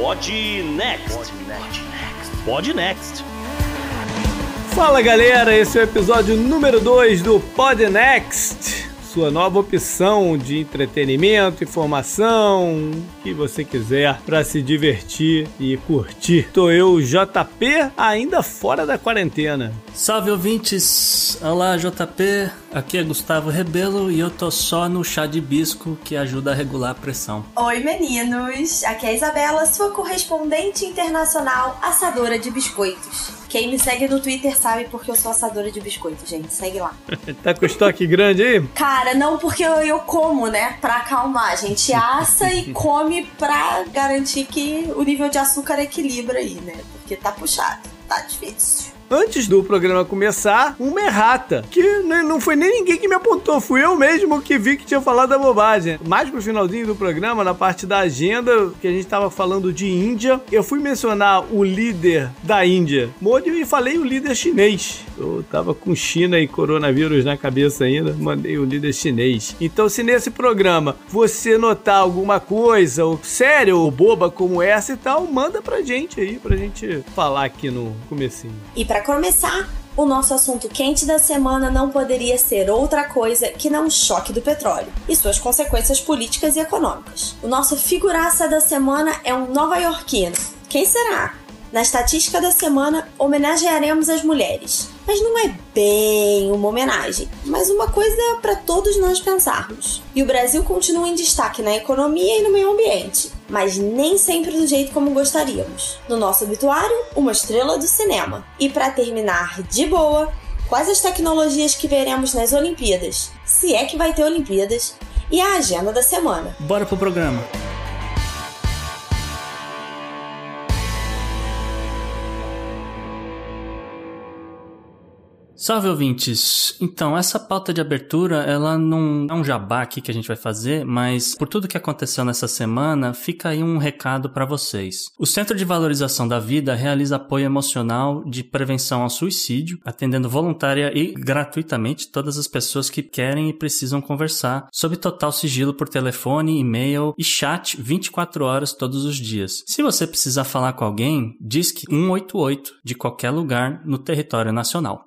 Pod Next. Pod Next. Fala galera, esse é o episódio número 2 do Pod Next sua nova opção de entretenimento, informação, o que você quiser para se divertir e curtir. Tô eu, JP, ainda fora da quarentena. Salve ouvintes! Olá, JP. Aqui é Gustavo Rebelo e eu tô só no chá de bisco que ajuda a regular a pressão. Oi, meninos! Aqui é a Isabela, sua correspondente internacional assadora de biscoitos. Quem me segue no Twitter sabe porque eu sou assadora de biscoito, gente. Segue lá. tá com estoque grande aí? Cara, não porque eu, eu como, né? Pra acalmar. A gente assa e come pra garantir que o nível de açúcar equilibra aí, né? Porque tá puxado, tá difícil antes do programa começar, uma errata. Que não foi nem ninguém que me apontou, fui eu mesmo que vi que tinha falado a bobagem. Mais pro finalzinho do programa, na parte da agenda, que a gente tava falando de Índia, eu fui mencionar o líder da Índia, Modi, e falei o líder chinês. Eu tava com China e coronavírus na cabeça ainda, mandei o líder chinês. Então, se nesse programa você notar alguma coisa, ou séria ou boba como essa e tal, manda pra gente aí, pra gente falar aqui no comecinho. E pra para começar, o nosso assunto quente da semana não poderia ser outra coisa que não o choque do petróleo e suas consequências políticas e econômicas. O nosso figuraça da semana é um nova-iorquino. Quem será? Na estatística da semana, homenagearemos as mulheres. Mas não é bem uma homenagem, mas uma coisa para todos nós pensarmos. E o Brasil continua em destaque na economia e no meio ambiente, mas nem sempre do jeito como gostaríamos. No nosso obituário, uma estrela do cinema. E para terminar de boa, quais as tecnologias que veremos nas Olimpíadas? Se é que vai ter Olimpíadas, e a agenda da semana. Bora pro programa. Salve ouvintes! Então, essa pauta de abertura, ela não é um jabá aqui que a gente vai fazer, mas por tudo que aconteceu nessa semana, fica aí um recado para vocês. O Centro de Valorização da Vida realiza apoio emocional de prevenção ao suicídio, atendendo voluntária e gratuitamente todas as pessoas que querem e precisam conversar, sob total sigilo por telefone, e-mail e chat 24 horas todos os dias. Se você precisar falar com alguém, diz que 188 de qualquer lugar no território nacional.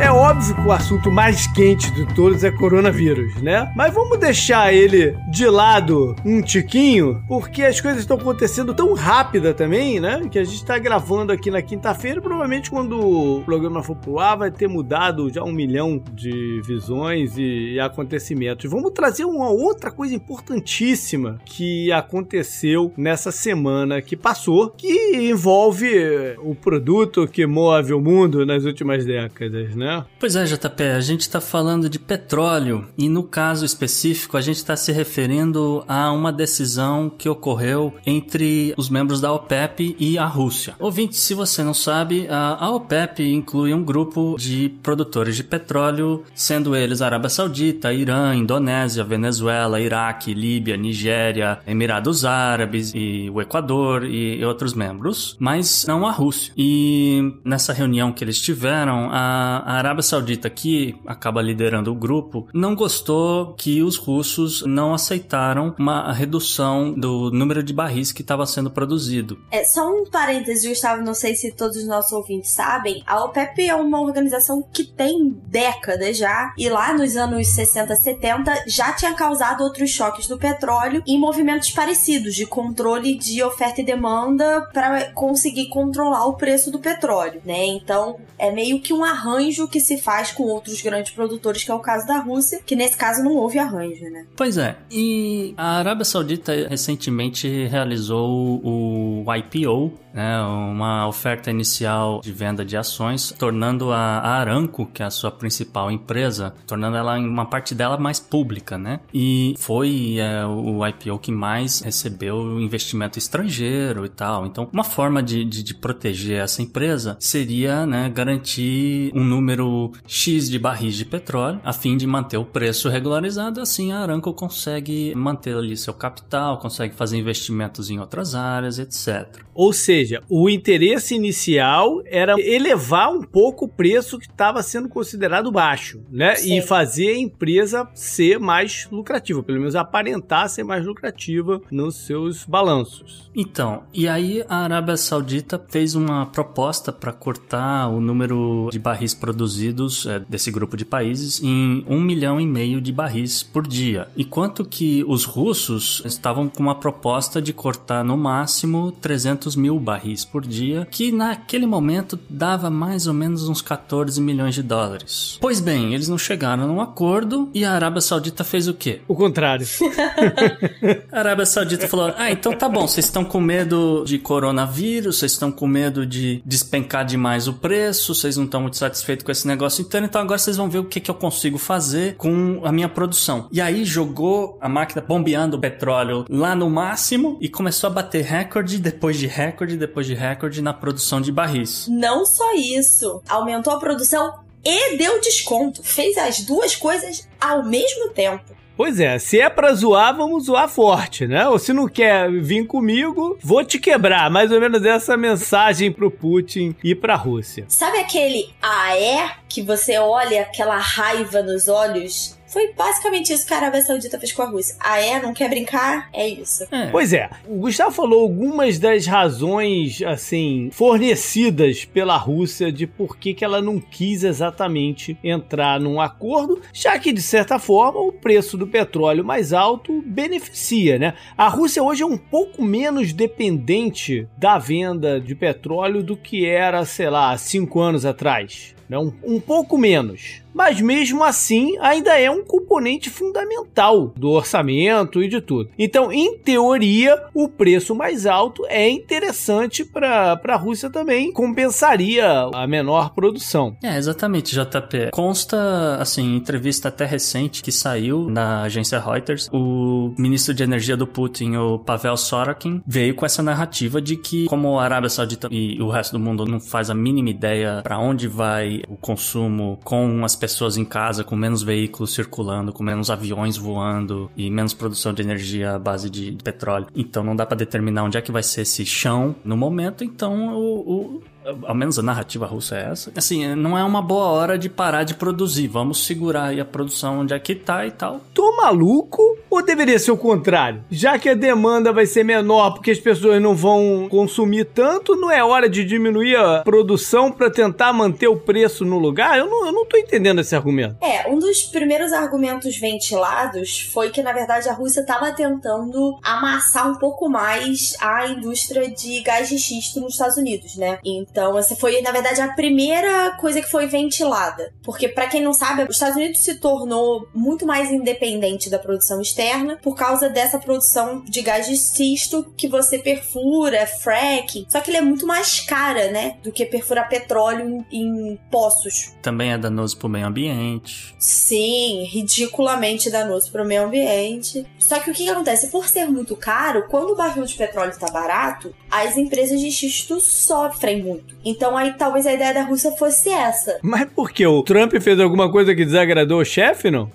É óbvio que o assunto mais quente de todos é coronavírus, né? Mas vamos deixar ele de lado um tiquinho, porque as coisas estão acontecendo tão rápida também, né? Que a gente tá gravando aqui na quinta-feira. Provavelmente quando o programa for pro ar vai ter mudado já um milhão de visões e acontecimentos. Vamos trazer uma outra coisa importantíssima que aconteceu nessa semana que passou, que envolve o produto que move o mundo nas últimas décadas, né? Né? Pois é, JP, a gente está falando de petróleo e no caso específico a gente está se referindo a uma decisão que ocorreu entre os membros da OPEP e a Rússia. Ouvinte, se você não sabe, a OPEP inclui um grupo de produtores de petróleo, sendo eles Arábia Saudita, Irã, Indonésia, Venezuela, Iraque, Líbia, Nigéria, Emirados Árabes e o Equador e outros membros, mas não a Rússia. E nessa reunião que eles tiveram, a a Arábia Saudita, que acaba liderando o grupo, não gostou que os russos não aceitaram uma redução do número de barris que estava sendo produzido. É, só um parênteses, Gustavo, não sei se todos os nossos ouvintes sabem, a OPEP é uma organização que tem décadas já, e lá nos anos 60, 70 já tinha causado outros choques do petróleo em movimentos parecidos de controle de oferta e demanda para conseguir controlar o preço do petróleo, né? Então, é meio que um arranjo que se faz com outros grandes produtores, que é o caso da Rússia, que nesse caso não houve arranjo, né? Pois é. E a Arábia Saudita recentemente realizou o IPO, né, uma oferta inicial de venda de ações, tornando a Aramco, que é a sua principal empresa, tornando ela uma parte dela mais pública, né? E foi é, o IPO que mais recebeu investimento estrangeiro e tal. Então, uma forma de, de, de proteger essa empresa seria né, garantir um número número X de barris de petróleo, a fim de manter o preço regularizado. Assim, a Aramco consegue manter ali seu capital, consegue fazer investimentos em outras áreas, etc. Ou seja, o interesse inicial era elevar um pouco o preço que estava sendo considerado baixo, né? Sim. E fazer a empresa ser mais lucrativa, pelo menos aparentar ser mais lucrativa nos seus balanços. Então, e aí a Arábia Saudita fez uma proposta para cortar o número de barris produzidos é, desse grupo de países em um milhão e meio de barris por dia. Enquanto que os russos estavam com uma proposta de cortar no máximo 300 mil barris por dia, que naquele momento dava mais ou menos uns 14 milhões de dólares. Pois bem, eles não chegaram num acordo e a Arábia Saudita fez o quê? O contrário. A Arábia Saudita falou: Ah, então tá bom, vocês estão com medo de coronavírus, vocês estão com medo de despencar demais o preço, vocês não estão muito satisfeitos com esse negócio inteiro, então agora vocês vão ver o que, que eu consigo fazer com a minha produção. E aí jogou a máquina bombeando o petróleo lá no máximo e começou a bater recorde depois de recorde depois de recorde na produção de barris. Não só isso, aumentou a produção e deu desconto. Fez as duas coisas ao mesmo tempo. Pois é, se é pra zoar, vamos zoar forte, né? Ou se não quer vir comigo, vou te quebrar. Mais ou menos essa mensagem pro Putin e pra Rússia. Sabe aquele ah é? Que você olha aquela raiva nos olhos? Foi basicamente isso que a Arábia Saudita fez com a Rússia. Ah é? Não quer brincar? É isso. É. Pois é, o Gustavo falou algumas das razões, assim, fornecidas pela Rússia de por que, que ela não quis exatamente entrar num acordo, já que, de certa forma, o preço do petróleo mais alto beneficia, né? A Rússia hoje é um pouco menos dependente da venda de petróleo do que era, sei lá, cinco anos atrás. Né? Um, um pouco menos. Mas mesmo assim, ainda é um componente fundamental do orçamento e de tudo. Então, em teoria, o preço mais alto é interessante para a Rússia também, compensaria a menor produção. É, exatamente, JP. Consta, assim, entrevista até recente que saiu na agência Reuters, o ministro de energia do Putin, o Pavel Sorokin, veio com essa narrativa de que, como a Arábia Saudita e o resto do mundo não faz a mínima ideia para onde vai o consumo com as pessoas em casa, com menos veículos circulando, com menos aviões voando e menos produção de energia à base de petróleo. Então não dá para determinar onde é que vai ser esse chão no momento, então o, o ao menos a narrativa russa é essa. Assim, não é uma boa hora de parar de produzir. Vamos segurar aí a produção onde é que tá e tal. Tô maluco? Ou deveria ser o contrário? Já que a demanda vai ser menor porque as pessoas não vão consumir tanto, não é hora de diminuir a produção para tentar manter o preço no lugar? Eu não, eu não tô entendendo esse argumento. É, um dos primeiros argumentos ventilados foi que, na verdade, a Rússia estava tentando amassar um pouco mais a indústria de gás de xisto nos Estados Unidos, né? Então, essa foi, na verdade, a primeira coisa que foi ventilada. Porque, para quem não sabe, os Estados Unidos se tornou muito mais independente da produção externa por causa dessa produção de gás de xisto que você perfura, é fracking. Só que ele é muito mais cara, né? Do que perfurar petróleo em, em poços. Também é danoso pro meio ambiente. Sim, ridiculamente danoso para o meio ambiente. Só que o que, que acontece? Por ser muito caro, quando o barril de petróleo tá barato, as empresas de xisto sofrem muito. Então aí talvez a ideia da Rússia fosse essa. Mas por que? O Trump fez alguma coisa que desagradou o chefe, não?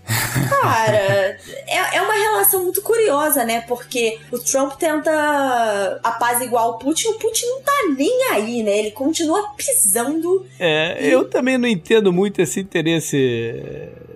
Cara, é, é uma relação muito curiosa, né? Porque o Trump tenta apaziguar o Putin, o Putin não tá nem aí, né? Ele continua pisando. É, eu também não entendo muito esse interesse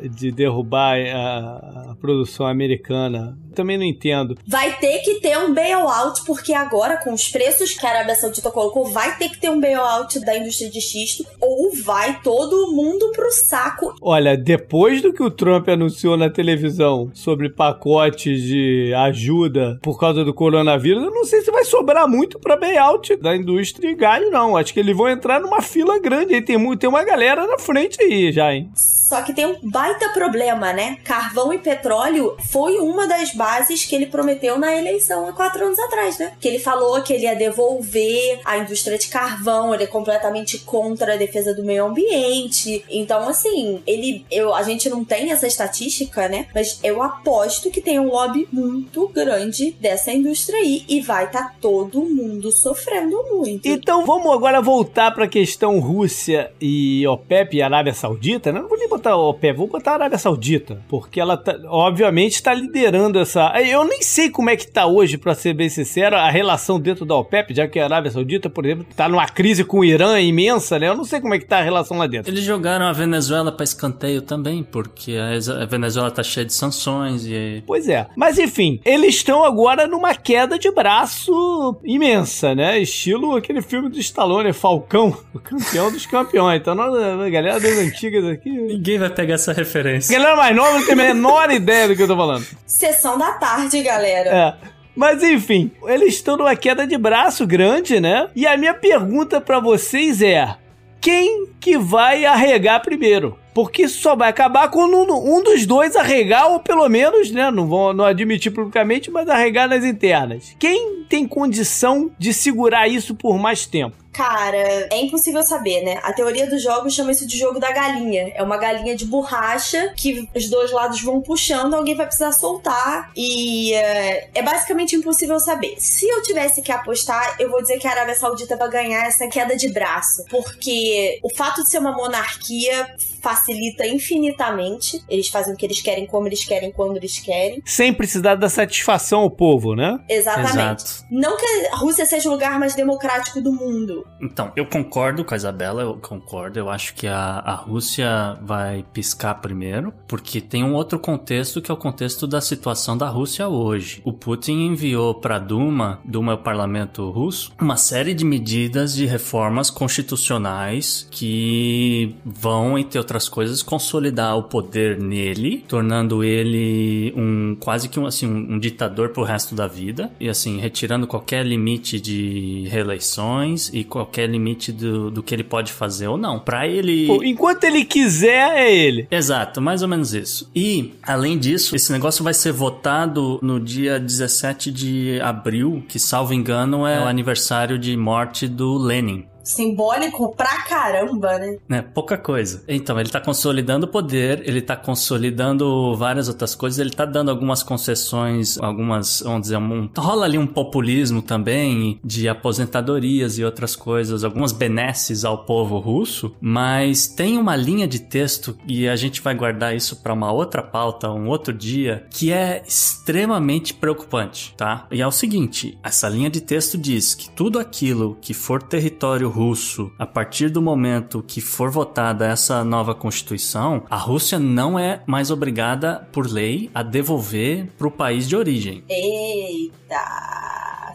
de derrubar a, a produção americana. Também não entendo. Vai ter que ter um bailout, porque agora, com os preços que a Arábia Saudita colocou, vai ter que ter um bailout da indústria de xisto, ou vai todo mundo pro saco. Olha, depois do que o Trump anunciou na televisão sobre pacotes de ajuda por causa do coronavírus, eu não sei se vai sobrar muito pra bailout da indústria de galho, não. Acho que eles vão entrar numa fila grande aí. Tem, tem uma galera na frente aí já, hein? Só que tem um baita problema, né? Carvão e petróleo foi uma das bases que ele prometeu na eleição há quatro anos atrás, né? Que ele falou que ele ia devolver a indústria de carvão, ele é completamente contra a defesa do meio ambiente. Então, assim, ele. Eu, a gente não tem essa estatística, né? Mas eu aposto que tem um lobby muito grande dessa indústria aí e vai estar tá todo mundo sofrendo muito. Então vamos agora voltar para a questão Rússia e OPEP e Arábia Saudita, né? Não vou nem botar OPEP, vou botar a Arábia Saudita, porque ela tá, obviamente está liderando essa. Eu nem sei como é que tá hoje, para ser bem sincero, a relação dentro da OPEP, já que a Arábia Saudita, por exemplo, tá numa crise com o Irã imensa, né? Eu não sei como é que tá a relação lá dentro. Eles jogaram a Venezuela para escanteio também, porque a Venezuela tá cheia de sanções e. Pois é. Mas enfim, eles estão agora numa queda de braço imensa, né? Estilo aquele filme do Stallone, Falcão, o campeão dos campeões. Então, a galera das antigas aqui. Ninguém vai pegar essa referência. A galera mais nova não tem a menor ideia do que eu tô falando. Sessão da tarde, galera. É. Mas enfim, eles estão numa queda de braço grande, né? E a minha pergunta para vocês é: quem que vai arregar primeiro? Porque isso só vai acabar quando um, um, dos dois arregar, ou pelo menos, né? Não vão não admitir publicamente, mas arregar nas internas. Quem tem condição de segurar isso por mais tempo? Cara, é impossível saber, né? A teoria dos jogos chama isso de jogo da galinha. É uma galinha de borracha que os dois lados vão puxando, alguém vai precisar soltar. E é, é basicamente impossível saber. Se eu tivesse que apostar, eu vou dizer que a Arábia Saudita vai ganhar essa queda de braço. Porque o fato de ser uma monarquia facilita infinitamente. Eles fazem o que eles querem, como eles querem, quando eles querem. Sem precisar dar satisfação ao povo, né? Exatamente. Exato. Não que a Rússia seja o lugar mais democrático do mundo. Então, eu concordo com a Isabela, eu concordo. Eu acho que a, a Rússia vai piscar primeiro, porque tem um outro contexto que é o contexto da situação da Rússia hoje. O Putin enviou para a Duma, Duma é o parlamento russo, uma série de medidas de reformas constitucionais que vão, entre outras coisas, consolidar o poder nele, tornando ele um quase que um, assim, um, ditador pro resto da vida e assim retirando qualquer limite de reeleições e qualquer limite do, do que ele pode fazer ou não. Para ele. Pô, enquanto ele quiser, é ele. Exato, mais ou menos isso. E, além disso, esse negócio vai ser votado no dia 17 de abril, que, salvo engano, é o aniversário de morte do Lenin simbólico pra caramba, né? É, pouca coisa. Então, ele tá consolidando o poder, ele tá consolidando várias outras coisas, ele tá dando algumas concessões, algumas, vamos dizer, um, rola ali um populismo também de aposentadorias e outras coisas, algumas benesses ao povo russo, mas tem uma linha de texto e a gente vai guardar isso para uma outra pauta, um outro dia, que é extremamente preocupante, tá? E é o seguinte, essa linha de texto diz que tudo aquilo que for território russo, a partir do momento que for votada essa nova constituição, a Rússia não é mais obrigada por lei a devolver para o país de origem. Eita!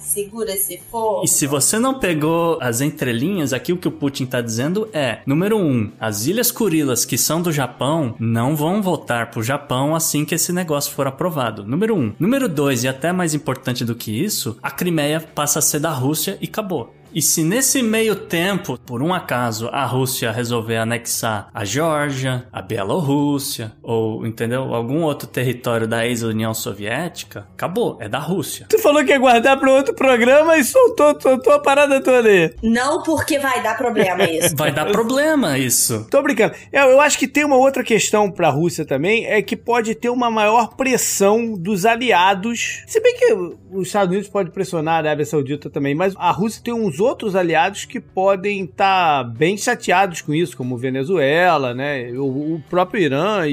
segura esse fogo. E se você não pegou as entrelinhas, aqui o que o Putin tá dizendo é: número um, as Ilhas Kurilas, que são do Japão, não vão voltar pro Japão assim que esse negócio for aprovado. Número um. Número dois, e até mais importante do que isso, a Crimeia passa a ser da Rússia e acabou. E se nesse meio tempo, por um acaso, a Rússia resolver anexar a Geórgia, a Bielorrússia, ou, entendeu? Algum outro território da ex-União Soviética, acabou, é da Rússia. Tu falou que ia guardar para outro programa e soltou, soltou a parada toda aí. Não porque vai dar problema isso. vai dar problema isso. Tô brincando. Eu, eu acho que tem uma outra questão para a Rússia também, é que pode ter uma maior pressão dos aliados. Se bem que os Estados Unidos pode pressionar a Arábia Saudita também, mas a Rússia tem uns outros aliados que podem estar tá bem chateados com isso, como Venezuela, né? O, o próprio Irã e,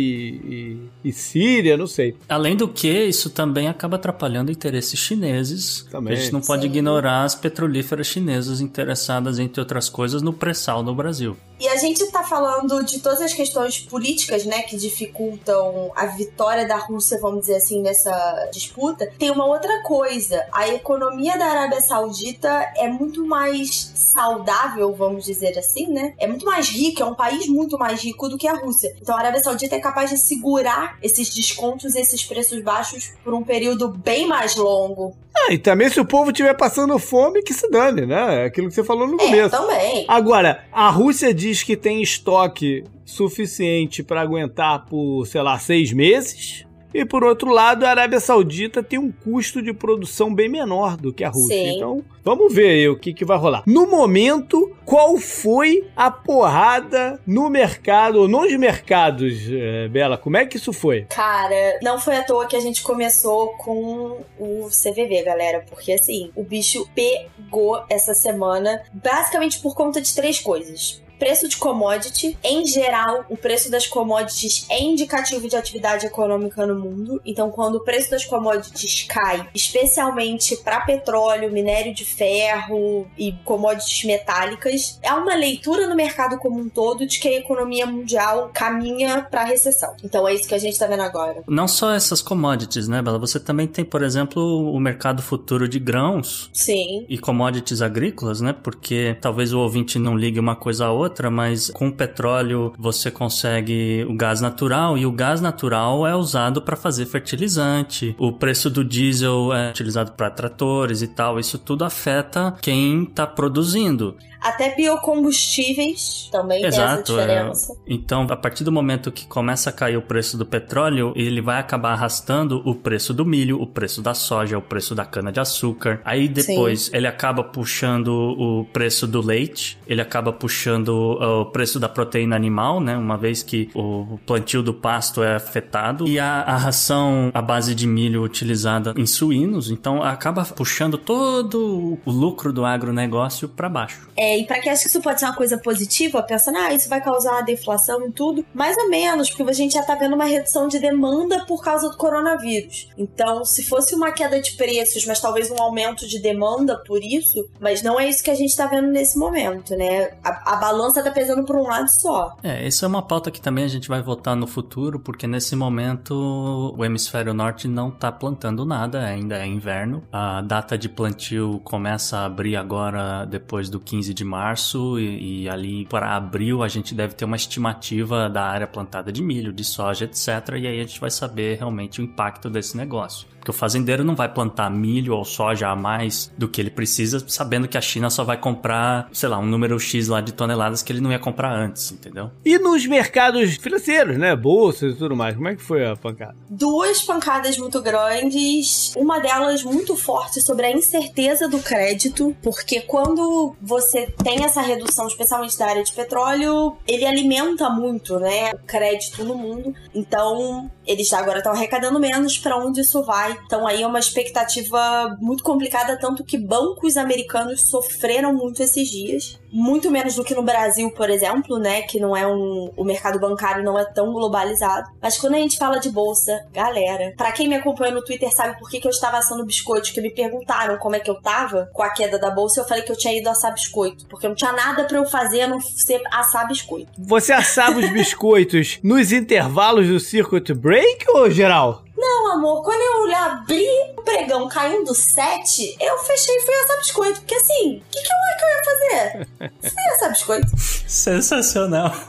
e, e, Síria, não sei. Além do que, isso também acaba atrapalhando interesses chineses. Também. A gente não pode Sim. ignorar as petrolíferas chinesas interessadas, entre outras coisas, no pré-sal no Brasil. E a gente está falando de todas as questões políticas, né, que dificultam a vitória da Rússia, vamos dizer assim, nessa disputa. Tem uma outra coisa. A economia da Arábia Saudita é muito mais saudável, vamos dizer assim, né? É muito mais rica, é um país muito mais rico do que a Rússia. Então a Arábia Saudita é capaz de segurar esses descontos, esses preços baixos por um período bem mais longo. Ah, e também se o povo estiver passando fome, que se dane, né? É aquilo que você falou no é, começo. também. Agora, a Rússia diz que tem estoque suficiente para aguentar por, sei lá, seis meses. E por outro lado, a Arábia Saudita tem um custo de produção bem menor do que a Rússia. Sim. Então, vamos ver aí o que, que vai rolar. No momento, qual foi a porrada no mercado, ou nos mercados, eh, Bela? Como é que isso foi? Cara, não foi à toa que a gente começou com o CVV, galera, porque assim, o bicho pegou essa semana basicamente por conta de três coisas. Preço de commodity, em geral, o preço das commodities é indicativo de atividade econômica no mundo. Então, quando o preço das commodities cai, especialmente para petróleo, minério de ferro e commodities metálicas, há uma leitura no mercado como um todo de que a economia mundial caminha para recessão. Então, é isso que a gente tá vendo agora. Não só essas commodities, né, Bela? Você também tem, por exemplo, o mercado futuro de grãos Sim. e commodities agrícolas, né? Porque talvez o ouvinte não ligue uma coisa a outra, mas com o petróleo você consegue o gás natural e o gás natural é usado para fazer fertilizante. O preço do diesel é utilizado para tratores e tal. Isso tudo afeta quem está produzindo. Até biocombustíveis também tem essa Exato. é. diferença. Então, a partir do momento que começa a cair o preço do petróleo, ele vai acabar arrastando o preço do milho, o preço da soja, o preço da cana de açúcar. Aí depois ele acaba puxando o preço do leite, ele acaba puxando uh, o preço da proteína animal, né? Uma vez que o plantio do pasto é afetado e a, a ração à base de milho utilizada em suínos, então acaba puxando todo o lucro do agronegócio para baixo. É, e pra quem acha que isso pode ser uma coisa positiva, pensando, ah, isso vai causar deflação e tudo, mais ou menos, porque a gente já tá vendo uma redução de demanda por causa do coronavírus. Então, se fosse uma queda de preços, mas talvez um aumento de demanda por isso, mas não é isso que a gente tá vendo nesse momento, né? A, a balança tá pesando por um lado só. É, isso é uma pauta que também a gente vai votar no futuro, porque nesse momento o hemisfério norte não tá plantando nada, ainda é inverno. A data de plantio começa a abrir agora depois do 15 de março e, e ali para abril a gente deve ter uma estimativa da área plantada de milho, de soja, etc. E aí a gente vai saber realmente o impacto desse negócio. Porque o fazendeiro não vai plantar milho ou soja a mais do que ele precisa, sabendo que a China só vai comprar, sei lá, um número X lá de toneladas que ele não ia comprar antes, entendeu? E nos mercados financeiros, né? Bolsas e tudo mais, como é que foi a pancada? Duas pancadas muito grandes, uma delas muito forte sobre a incerteza do crédito, porque quando você tem essa redução, especialmente da área de petróleo, ele alimenta muito, né, o crédito no mundo. Então, eles agora estão arrecadando menos para onde isso vai. Então, aí é uma expectativa muito complicada, tanto que bancos americanos sofreram muito esses dias. Muito menos do que no Brasil, por exemplo, né? Que não é um. O mercado bancário não é tão globalizado. Mas quando a gente fala de bolsa, galera, para quem me acompanha no Twitter sabe por que, que eu estava assando biscoito, que me perguntaram como é que eu tava com a queda da bolsa, eu falei que eu tinha ido assar biscoito. Porque não tinha nada para eu fazer a não ser assar biscoito. Você assava os biscoitos nos intervalos do circuit break ou geral? Não, amor, quando eu abri o pregão caindo 7, eu fechei e fui assar biscoito. Porque assim, o que, que eu, que eu ia fazer? Fui assar biscoito. Sensacional.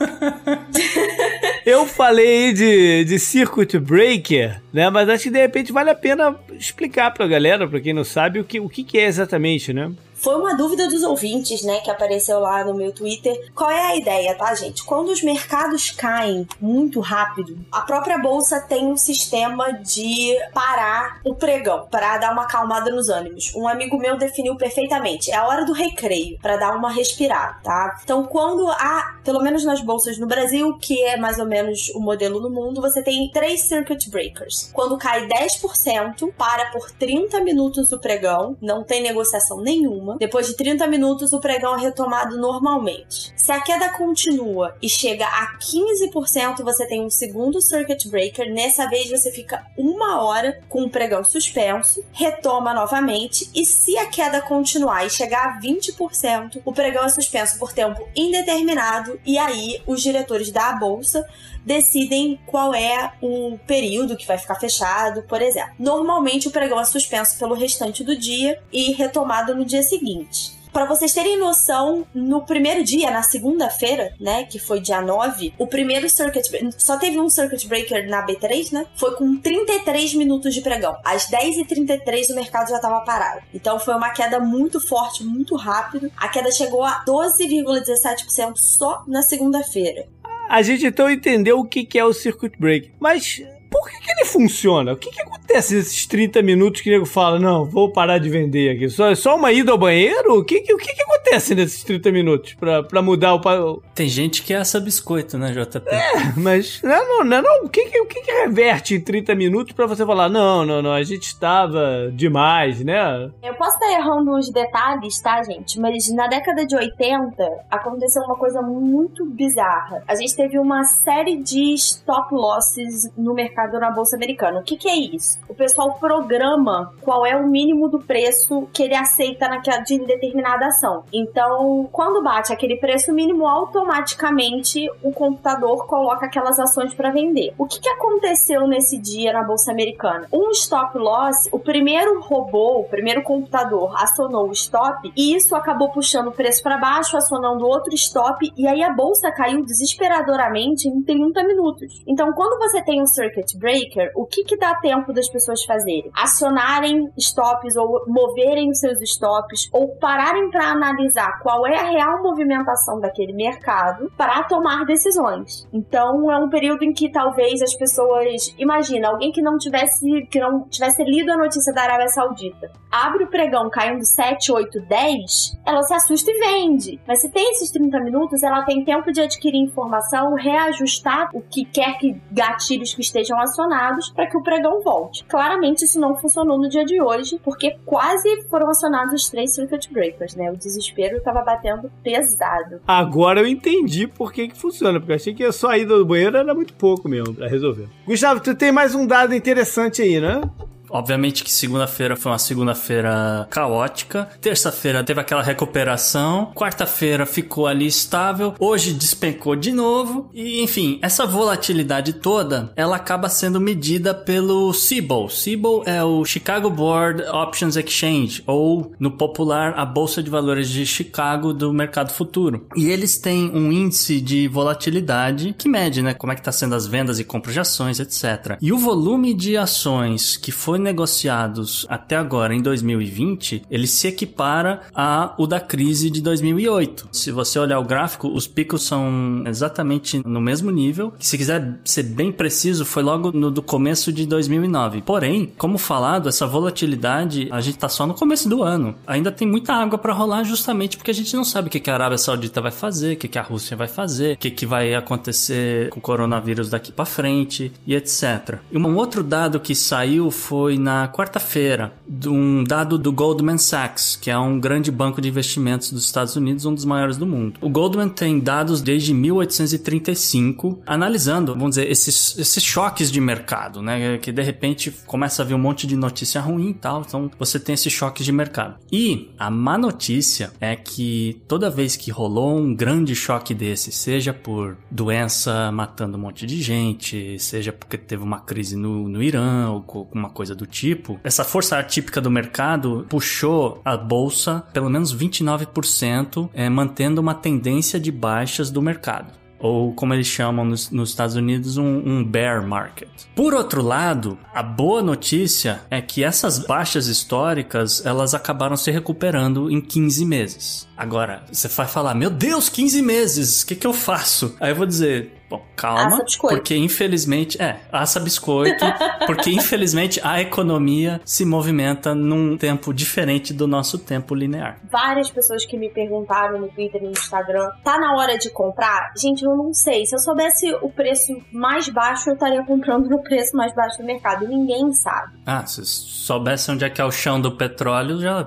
Eu falei de, de circuit breaker, né? Mas acho que de repente vale a pena explicar pra galera, pra quem não sabe, o que, o que, que é exatamente, né? Foi uma dúvida dos ouvintes, né, que apareceu lá no meu Twitter. Qual é a ideia, tá, gente? Quando os mercados caem muito rápido, a própria bolsa tem um sistema de parar o pregão, para dar uma acalmada nos ânimos. Um amigo meu definiu perfeitamente. É a hora do recreio, para dar uma respirada, tá? Então, quando há, pelo menos nas bolsas no Brasil, que é mais ou menos o modelo no mundo, você tem três circuit breakers. Quando cai 10%, para por 30 minutos o pregão, não tem negociação nenhuma. Depois de 30 minutos, o pregão é retomado normalmente. Se a queda continua e chega a 15%, você tem um segundo circuit breaker. Nessa vez, você fica uma hora com o pregão suspenso, retoma novamente. E se a queda continuar e chegar a 20%, o pregão é suspenso por tempo indeterminado. E aí, os diretores da bolsa decidem qual é o período que vai ficar fechado, por exemplo. Normalmente o pregão é suspenso pelo restante do dia e retomado no dia seguinte. Para vocês terem noção, no primeiro dia, na segunda-feira, né, que foi dia 9, o primeiro circuit só teve um circuit breaker na B3, né? Foi com 33 minutos de pregão. Às 10h33 o mercado já estava parado. Então foi uma queda muito forte, muito rápido. A queda chegou a 12,17% só na segunda-feira. A gente então entendeu o que é o circuit break, mas por que, que ele funciona? O que, que acontece nesses 30 minutos que o nego fala, não, vou parar de vender aqui? Só, só uma ida ao banheiro? O que, que, o que, que acontece nesses 30 minutos pra, pra mudar o... Tem gente que assa biscoito, né, JP? É, mas não, não, não, o, que, que, o que, que reverte em 30 minutos pra você falar, não, não, não, a gente estava demais, né? Eu posso estar errando uns detalhes, tá, gente? Mas na década de 80 aconteceu uma coisa muito bizarra. A gente teve uma série de stop losses no mercado na Bolsa Americana. O que, que é isso? O pessoal programa qual é o mínimo do preço que ele aceita naquela, de determinada ação. Então, quando bate aquele preço mínimo, automaticamente o computador coloca aquelas ações para vender. O que, que aconteceu nesse dia na Bolsa Americana? Um stop loss, o primeiro robô, o primeiro computador acionou o stop e isso acabou puxando o preço para baixo, acionando outro stop e aí a bolsa caiu desesperadoramente em 30 minutos. Então, quando você tem um circuit breaker, o que que dá tempo das pessoas fazerem? Acionarem stops ou moverem os seus stops ou pararem para analisar qual é a real movimentação daquele mercado para tomar decisões. Então, é um período em que talvez as pessoas, imagina, alguém que não tivesse que não tivesse lido a notícia da Arábia Saudita, abre o pregão caindo 7, 8, 10, ela se assusta e vende. Mas se tem esses 30 minutos, ela tem tempo de adquirir informação, reajustar o que quer que gatilhos que estejam acionados para que o pregão volte. Claramente isso não funcionou no dia de hoje, porque quase foram acionados os três circuit breakers, né? O desespero estava batendo pesado. Agora eu entendi por que que funciona, porque eu achei que só a ida do banheiro era muito pouco mesmo para resolver. Gustavo, tu tem mais um dado interessante aí, né? Obviamente que segunda-feira foi uma segunda-feira caótica. Terça-feira teve aquela recuperação. Quarta-feira ficou ali estável. Hoje despencou de novo. E enfim, essa volatilidade toda, ela acaba sendo medida pelo CBOE. CBOE é o Chicago Board Options Exchange, ou no popular, a Bolsa de Valores de Chicago do mercado futuro. E eles têm um índice de volatilidade que mede, né, como é que tá sendo as vendas e compras de ações, etc. E o volume de ações que foi negociados até agora em 2020, ele se equipara a o da crise de 2008. Se você olhar o gráfico, os picos são exatamente no mesmo nível. Se quiser ser bem preciso, foi logo no do começo de 2009. Porém, como falado, essa volatilidade, a gente tá só no começo do ano. Ainda tem muita água para rolar justamente porque a gente não sabe o que a Arábia Saudita vai fazer, o que a Rússia vai fazer, o que vai acontecer com o coronavírus daqui para frente e etc. E um outro dado que saiu foi foi na quarta-feira, um dado do Goldman Sachs, que é um grande banco de investimentos dos Estados Unidos, um dos maiores do mundo. O Goldman tem dados desde 1835, analisando, vamos dizer, esses, esses choques de mercado, né? Que de repente começa a vir um monte de notícia ruim e tal, então você tem esses choques de mercado. E a má notícia é que toda vez que rolou um grande choque desse, seja por doença matando um monte de gente, seja porque teve uma crise no, no Irã ou alguma coisa do tipo, essa força atípica do mercado puxou a bolsa pelo menos 29%, é, mantendo uma tendência de baixas do mercado ou como eles chamam nos, nos Estados Unidos, um, um, bear market. Por outro lado, a boa notícia é que essas baixas históricas elas acabaram se recuperando em 15 meses. Agora, você vai falar, meu Deus, 15 meses, o que, que eu faço? Aí eu vou dizer, Bom, calma, porque infelizmente, é, assa biscoito, porque infelizmente a economia se movimenta num tempo diferente do nosso tempo linear. Várias pessoas que me perguntaram no Twitter e no Instagram, tá na hora de comprar? Gente, eu não sei. Se eu soubesse o preço mais baixo, eu estaria comprando no preço mais baixo do mercado. E ninguém sabe. Ah, se soubesse onde é que é o chão do petróleo, já.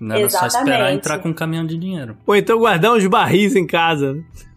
Não era só esperar entrar com um caminhão de dinheiro. Ou então guardar uns barris em casa.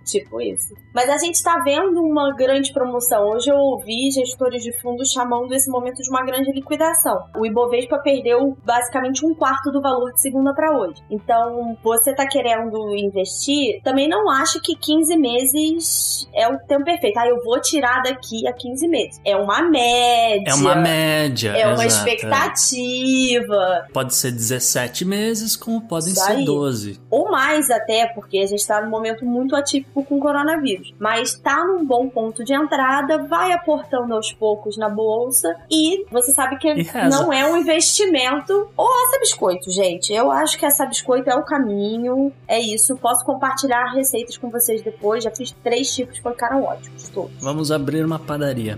Tipo isso. Mas a gente está vendo uma grande promoção. Hoje eu ouvi gestores de fundos chamando esse momento de uma grande liquidação. O Ibovespa perdeu basicamente um quarto do valor de segunda para hoje. Então, você está querendo investir, também não acha que 15 meses é o tempo perfeito. Ah, eu vou tirar daqui a 15 meses. É uma média. É uma média. É uma exato, expectativa. É. Pode ser 17 meses, como podem Isso ser aí. 12. Ou mais até, porque a gente está num momento muito atípico com o coronavírus mas tá num bom ponto de entrada, vai aportando aos poucos na bolsa e você sabe que não é um investimento ou essa biscoito, gente. Eu acho que essa biscoito é o caminho, é isso. Posso compartilhar receitas com vocês depois. Já fiz três tipos, ficaram ótimos todos. Vamos abrir uma padaria.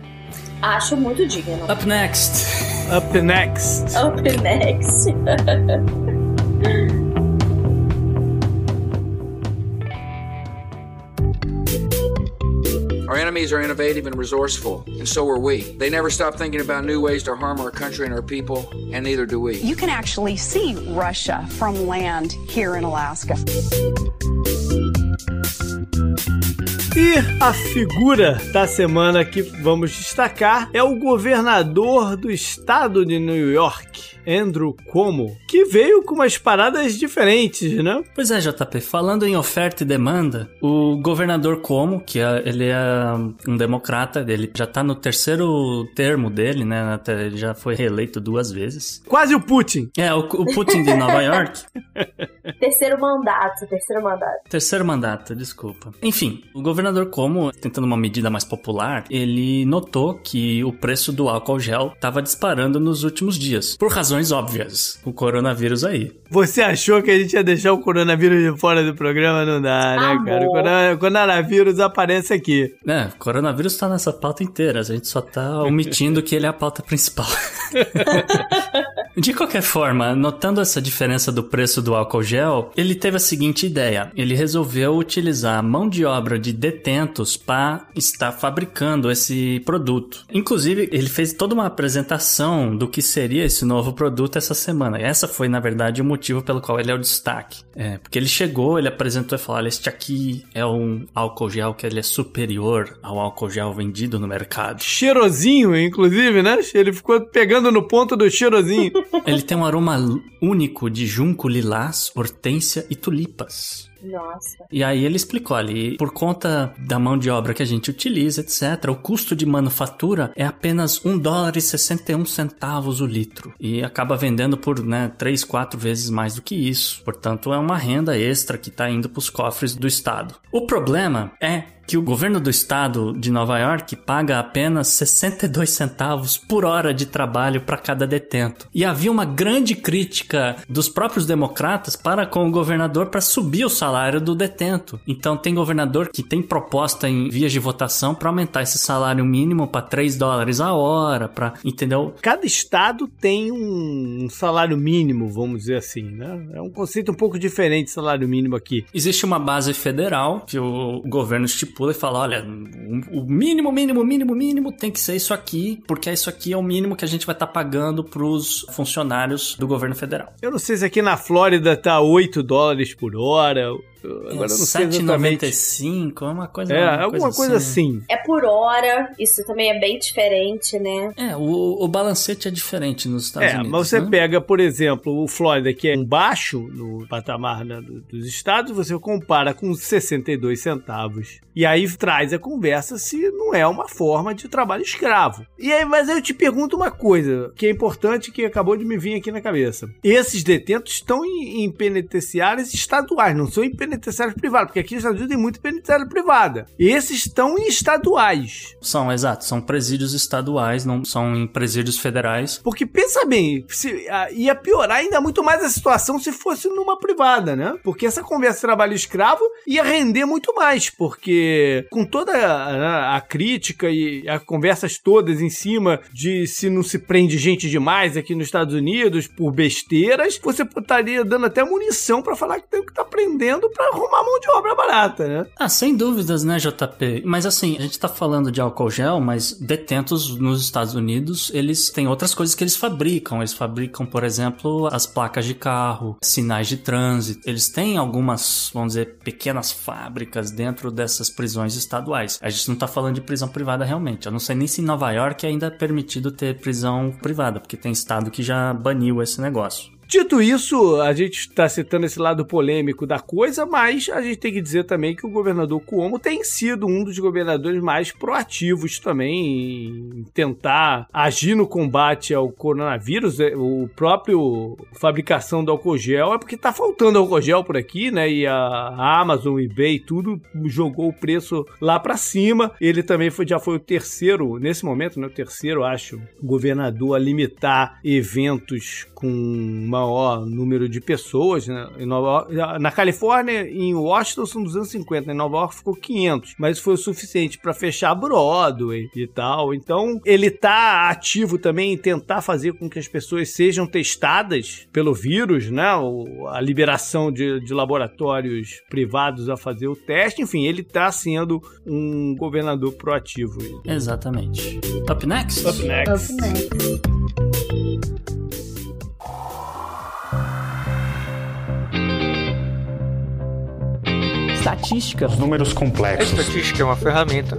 Acho muito digno. Up next. Up next. Up next. Our enemies are innovative and resourceful, and so are we. They never stop thinking about new ways to harm our country and our people, and neither do we. You can actually see Russia from land here in Alaska. E a figura da semana que vamos destacar é o governador do estado de New York, Andrew Cuomo, que veio com umas paradas diferentes, né? Pois é, JP, falando em oferta e demanda, o governador Cuomo, que é, ele é um democrata, ele já tá no terceiro termo dele, né? Até ele já foi reeleito duas vezes. Quase o Putin. É, o, o Putin de Nova York. terceiro mandato, terceiro mandato. Terceiro mandato, desculpa. Enfim, o governador Como, tentando uma medida mais popular, ele notou que o preço do álcool gel estava disparando nos últimos dias, por razões óbvias. O coronavírus aí. Você achou que a gente ia deixar o coronavírus de fora do programa? Não dá, né, Amor. cara? O coronavírus aparece aqui. É, o coronavírus tá nessa pauta inteira, a gente só tá omitindo que ele é a pauta principal. De qualquer forma, notando essa diferença do preço do álcool gel, ele teve a seguinte ideia: ele resolveu utilizar a mão de obra de detentos para estar fabricando esse produto. Inclusive, ele fez toda uma apresentação do que seria esse novo produto essa semana. E essa foi, na verdade, o motivo pelo qual ele é o destaque. É, porque ele chegou, ele apresentou e falou: olha, este aqui é um álcool gel que ele é superior ao álcool gel vendido no mercado. Cheirosinho, inclusive, né? Ele ficou pegando no ponto do cheirosinho. Ele tem um aroma único de junco, lilás, hortência e tulipas. Nossa. E aí ele explicou ali, por conta da mão de obra que a gente utiliza, etc., o custo de manufatura é apenas 1 dólar e 61 centavos o litro. E acaba vendendo por, né, 3, 4 vezes mais do que isso. Portanto, é uma renda extra que está indo para os cofres do Estado. O problema é que o governo do estado de Nova York paga apenas 62 centavos por hora de trabalho para cada detento. E havia uma grande crítica dos próprios democratas para com o governador para subir o salário do detento. Então tem governador que tem proposta em vias de votação para aumentar esse salário mínimo para 3 dólares a hora, para, entendeu? Cada estado tem um salário mínimo, vamos dizer assim, né? É um conceito um pouco diferente salário mínimo aqui. Existe uma base federal que o governo estipula e fala: olha, o mínimo, mínimo, mínimo, mínimo tem que ser isso aqui, porque isso aqui é o mínimo que a gente vai estar tá pagando pros funcionários do governo federal. Eu não sei se aqui na Flórida tá 8 dólares por hora. Agora é, eu não sei exatamente. 7,95, é uma coisa É, uma alguma coisa assim. É por hora, isso também é bem diferente, né? É, o, o balancete é diferente nos Estados É, Unidos. mas você né? pega, por exemplo, o Flórida, que é um baixo no patamar né, do- dos estados, você compara com 62 centavos. E aí traz a conversa se não é uma forma de trabalho escravo. E aí, mas eu te pergunto uma coisa, que é importante, que acabou de me vir aqui na cabeça. Esses detentos estão em, em penitenciárias estaduais, não são em penitenciárias privadas, porque aqui nos Estados Unidos tem muito penitenciária privada. Esses estão em estaduais. São, exato, são presídios estaduais, não são em presídios federais. Porque pensa bem, se- ah, ia piorar ainda muito mais a situação se fosse numa privada, né? Porque essa conversa de trabalho escravo ia render muito mais, porque com toda a, a crítica e as conversas todas em cima de se não se prende gente demais aqui nos Estados Unidos por besteiras, você estaria dando até munição pra falar que tem que estar prendendo pra arrumar mão de obra barata, né? Ah, sem dúvidas, né, JP? Mas assim, a gente tá falando de álcool gel, mas detentos nos Estados Unidos, eles têm outras coisas que eles fabricam. Eles fabricam, por exemplo, as placas de carro, sinais de trânsito. Eles têm algumas, vamos dizer, pequenas fábricas dentro dessas prisões estaduais. A gente não tá falando de prisão privada realmente. Eu não sei nem se em Nova York ainda é permitido ter prisão privada, porque tem estado que já baniu esse negócio. Dito isso, a gente está citando esse lado polêmico da coisa, mas a gente tem que dizer também que o governador Cuomo tem sido um dos governadores mais proativos também em tentar agir no combate ao coronavírus. É, O próprio fabricação do álcool gel é porque tá faltando álcool gel por aqui, né? E a Amazon, eBay, tudo jogou o preço lá para cima. Ele também foi, já foi o terceiro, nesse momento, né? O terceiro, acho, governador a limitar eventos com maior número de pessoas, né? Em Nova York, na Califórnia, em Washington são 250, em Nova York ficou 500, mas foi o suficiente para fechar Broadway e tal. Então, ele tá ativo também em tentar fazer com que as pessoas sejam testadas pelo vírus, né? A liberação de, de laboratórios privados a fazer o teste, enfim, ele tá sendo um governador proativo. Exatamente. Up next? Up next. Up next. Estatística. Os números A complexos. estatística é uma ferramenta.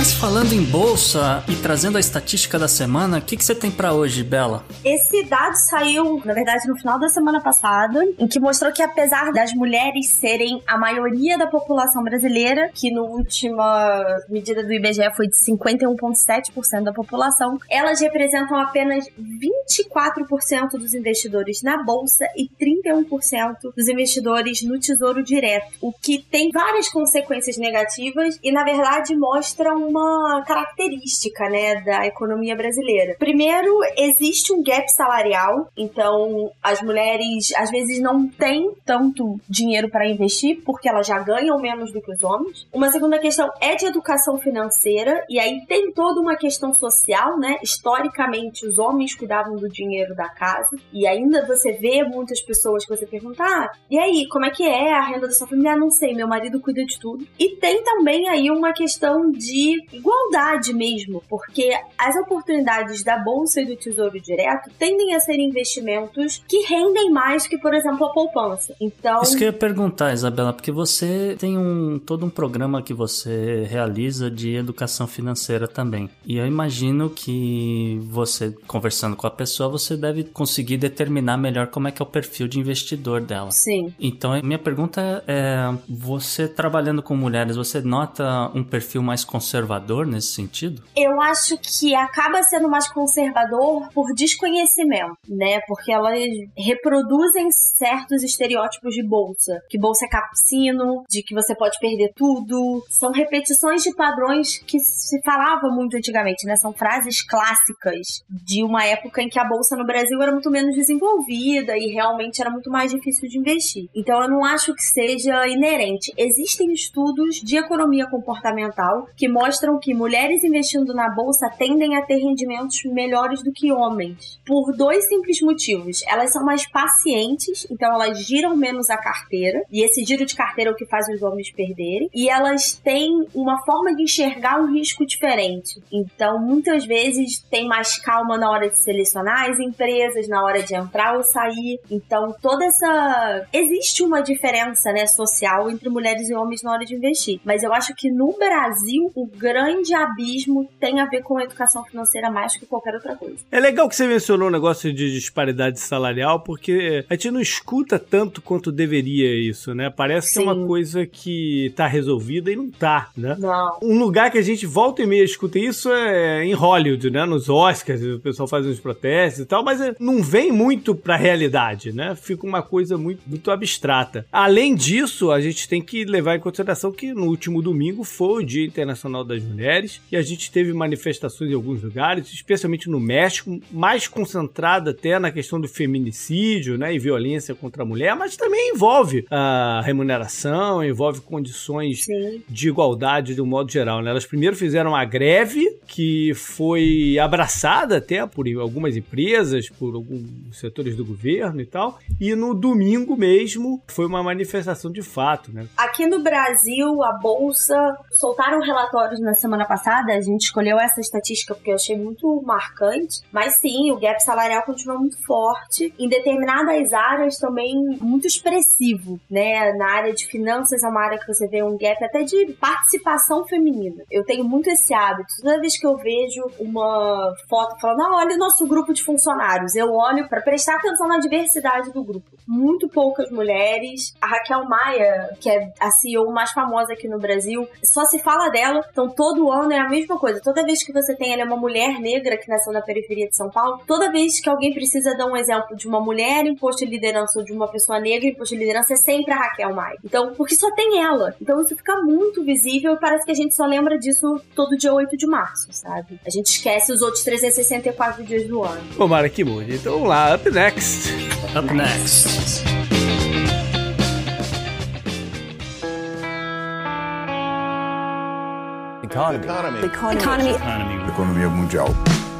Mas falando em bolsa e trazendo a estatística da semana, o que, que você tem para hoje, Bela? Esse dado saiu, na verdade, no final da semana passada, em que mostrou que apesar das mulheres serem a maioria da população brasileira, que no última medida do IBGE foi de 51,7% da população, elas representam apenas 24% dos investidores na bolsa e 31% dos investidores no Tesouro Direto, o que tem várias consequências negativas e, na verdade, mostra uma característica, né, da economia brasileira. Primeiro, existe um gap salarial, então as mulheres às vezes não têm tanto dinheiro para investir porque elas já ganham menos do que os homens. Uma segunda questão é de educação financeira e aí tem toda uma questão social, né? Historicamente, os homens cuidavam do dinheiro da casa e ainda você vê muitas pessoas que você pergunta: ah, e aí, como é que é a renda da sua família? Ah, não sei, meu marido cuida de tudo. E tem também aí uma questão de igualdade mesmo, porque as oportunidades da bolsa e do tesouro direto tendem a ser investimentos que rendem mais que, por exemplo, a poupança. Então, Isso que eu ia perguntar, Isabela, porque você tem um todo um programa que você realiza de educação financeira também. E eu imagino que você, conversando com a pessoa, você deve conseguir determinar melhor como é que é o perfil de investidor dela. sim. Então, minha pergunta é: você trabalhando com mulheres, você nota um perfil mais conservador nesse sentido? Eu acho que acaba sendo mais conservador por desconhecimento, né? Porque elas reproduzem certos estereótipos de bolsa. Que bolsa é capucino, de que você pode perder tudo. São repetições de padrões que se falava muito antigamente, né? São frases clássicas de uma época em que a bolsa no Brasil era muito menos desenvolvida e realmente era muito mais difícil de investir. Então eu não acho que seja inerente. Existem estudos de economia comportamental que mostram que mulheres investindo na bolsa tendem a ter rendimentos melhores do que homens. Por dois simples motivos. Elas são mais pacientes, então elas giram menos a carteira, e esse giro de carteira é o que faz os homens perderem. E elas têm uma forma de enxergar um risco diferente. Então, muitas vezes tem mais calma na hora de selecionar as empresas, na hora de entrar ou sair. Então, toda essa. Existe uma diferença, né, social entre mulheres e homens na hora de investir. Mas eu acho que no Brasil, o grande abismo tem a ver com a educação financeira mais que qualquer outra coisa. É legal que você mencionou o negócio de disparidade salarial, porque a gente não escuta tanto quanto deveria isso, né? Parece que é uma Sim. coisa que tá resolvida e não tá, né? Não. Um lugar que a gente volta e meia escuta isso é em Hollywood, né? Nos Oscars, o pessoal faz uns protestos e tal, mas é, não vem muito pra realidade, né? Fica uma coisa muito, muito abstrata. Além disso, a gente tem que levar em consideração que no último domingo foi o Dia Internacional das Mulheres e a gente teve manifestações em alguns lugares, especialmente no México, mais concentrada até na questão do feminicídio, né? E violência contra a mulher, mas também envolve a remuneração, envolve condições Sim. de igualdade de um modo geral. Né? Elas primeiro fizeram a greve, que foi abraçada até por algumas empresas, por alguns setores do governo e tal, e no domingo mesmo foi uma manifestação de fato. Né? Aqui no Brasil, a Bolsa soltaram relatórios na semana passada. A gente escolheu essa estatística porque eu achei muito marcante. Mas sim, o gap salarial continua muito forte. Em determinadas áreas também muito expressivo, né? Na área de finanças é uma área que você vê um gap até de participação feminina. Eu tenho muito esse hábito. Toda vez que eu vejo uma foto falando, ah, olha o nosso grupo de funcionários, eu olho para prestar atenção na diversidade do grupo. Muito poucas mulheres. A Raquel Maia, que é a CEO mais famosa aqui no Brasil, só se fala dela. Então Então, todo ano é a mesma coisa. Toda vez que você tem ali uma mulher negra que nasceu na periferia de São Paulo, toda vez que alguém precisa dar um exemplo de uma mulher em posto de liderança ou de uma pessoa negra em posto de liderança, é sempre a Raquel Maia. Então, porque só tem ela. Então, isso fica muito visível e parece que a gente só lembra disso todo dia 8 de março, sabe? A gente esquece os outros 364 dias do ano. Tomara que mude. Então vamos lá, up next. Up next. Economy. Economy. Economia mundial.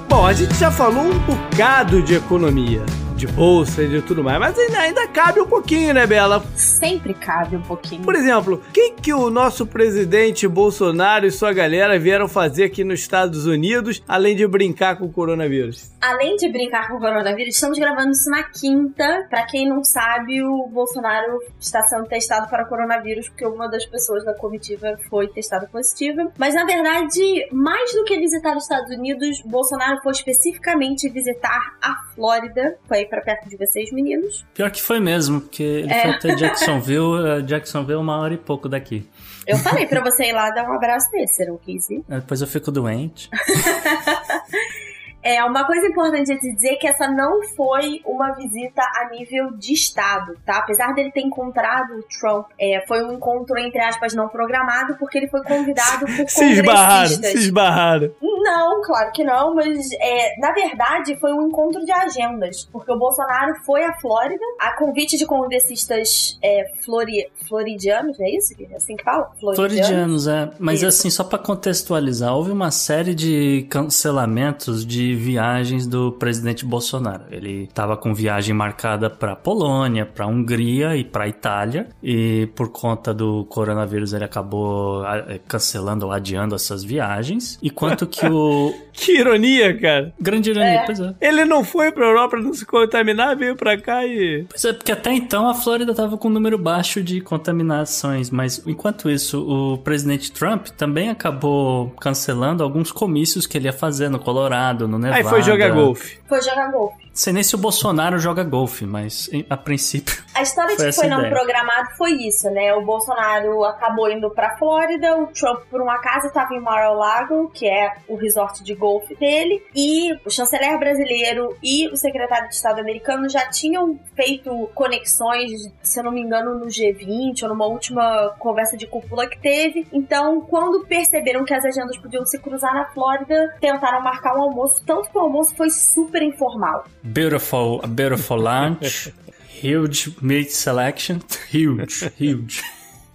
Bom, a gente já falou um bocado de economia, de bolsa e de tudo mais, mas ainda, ainda cabe um pouquinho, né, Bela? Sempre cabe um pouquinho. Por exemplo, o que, que o nosso presidente Bolsonaro e sua galera vieram fazer aqui nos Estados Unidos, além de brincar com o coronavírus? Além de brincar com o coronavírus, estamos gravando isso na quinta. Pra quem não sabe, o Bolsonaro está sendo testado para coronavírus porque uma das pessoas da comitiva foi testada positiva. Mas na verdade, mais do que visitar os Estados Unidos, Bolsonaro foi especificamente visitar a Flórida. Foi para perto de vocês, meninos. Pior que foi mesmo, porque ele É. foi até Jacksonville, eh, Jacksonville é uma hora e pouco daqui. Eu falei pra você ir lá dar um abraço nesse, você não quis ir? Depois eu fico doente. É, uma coisa importante de dizer é que essa não foi uma visita a nível de Estado, tá? Apesar dele ter encontrado o Trump, é, foi um encontro, entre aspas, não programado, porque ele foi convidado por Se esbarraram, se esbarraram. Não, claro que não, mas é, na verdade foi um encontro de agendas, porque o Bolsonaro foi à Flórida, a convite de congressistas é, flori, floridianos, não é isso? É assim que fala? Floridianos, é. Mas Isso. assim, só pra contextualizar, houve uma série de cancelamentos de viagens do presidente Bolsonaro. Ele tava com viagem marcada pra Polônia, pra Hungria e pra Itália. E por conta do coronavírus ele acabou eh, cancelando ou adiando essas viagens. Enquanto que o. Que ironia, cara. Grande ironia, pois é. Ele não foi pra Europa não se contaminar, veio pra cá e. Pois é, porque até então a Flórida estava com um número baixo de contaminações, mas enquanto isso, o presidente Trump também acabou cancelando alguns comícios que ele ia fazer no Colorado, no Nevada. Aí foi jogar golfe. Foi jogar golfe. Sei nem se o Bolsonaro joga golfe, mas a princípio. A história de que foi não ideia. programado foi isso, né? O Bolsonaro acabou indo pra Flórida, o Trump, por um acaso, estava em Mar-a-Lago, que é o resort de golfe dele, e o chanceler brasileiro e o secretário de Estado americano já tinham feito conexões, se eu não me engano, no G20 ou numa última conversa de cúpula que teve. Então, quando perceberam que as agendas podiam se cruzar na Flórida, tentaram marcar um almoço, tanto que o almoço foi super informal. Beautiful, a beautiful lunch, huge meat selection, huge, huge,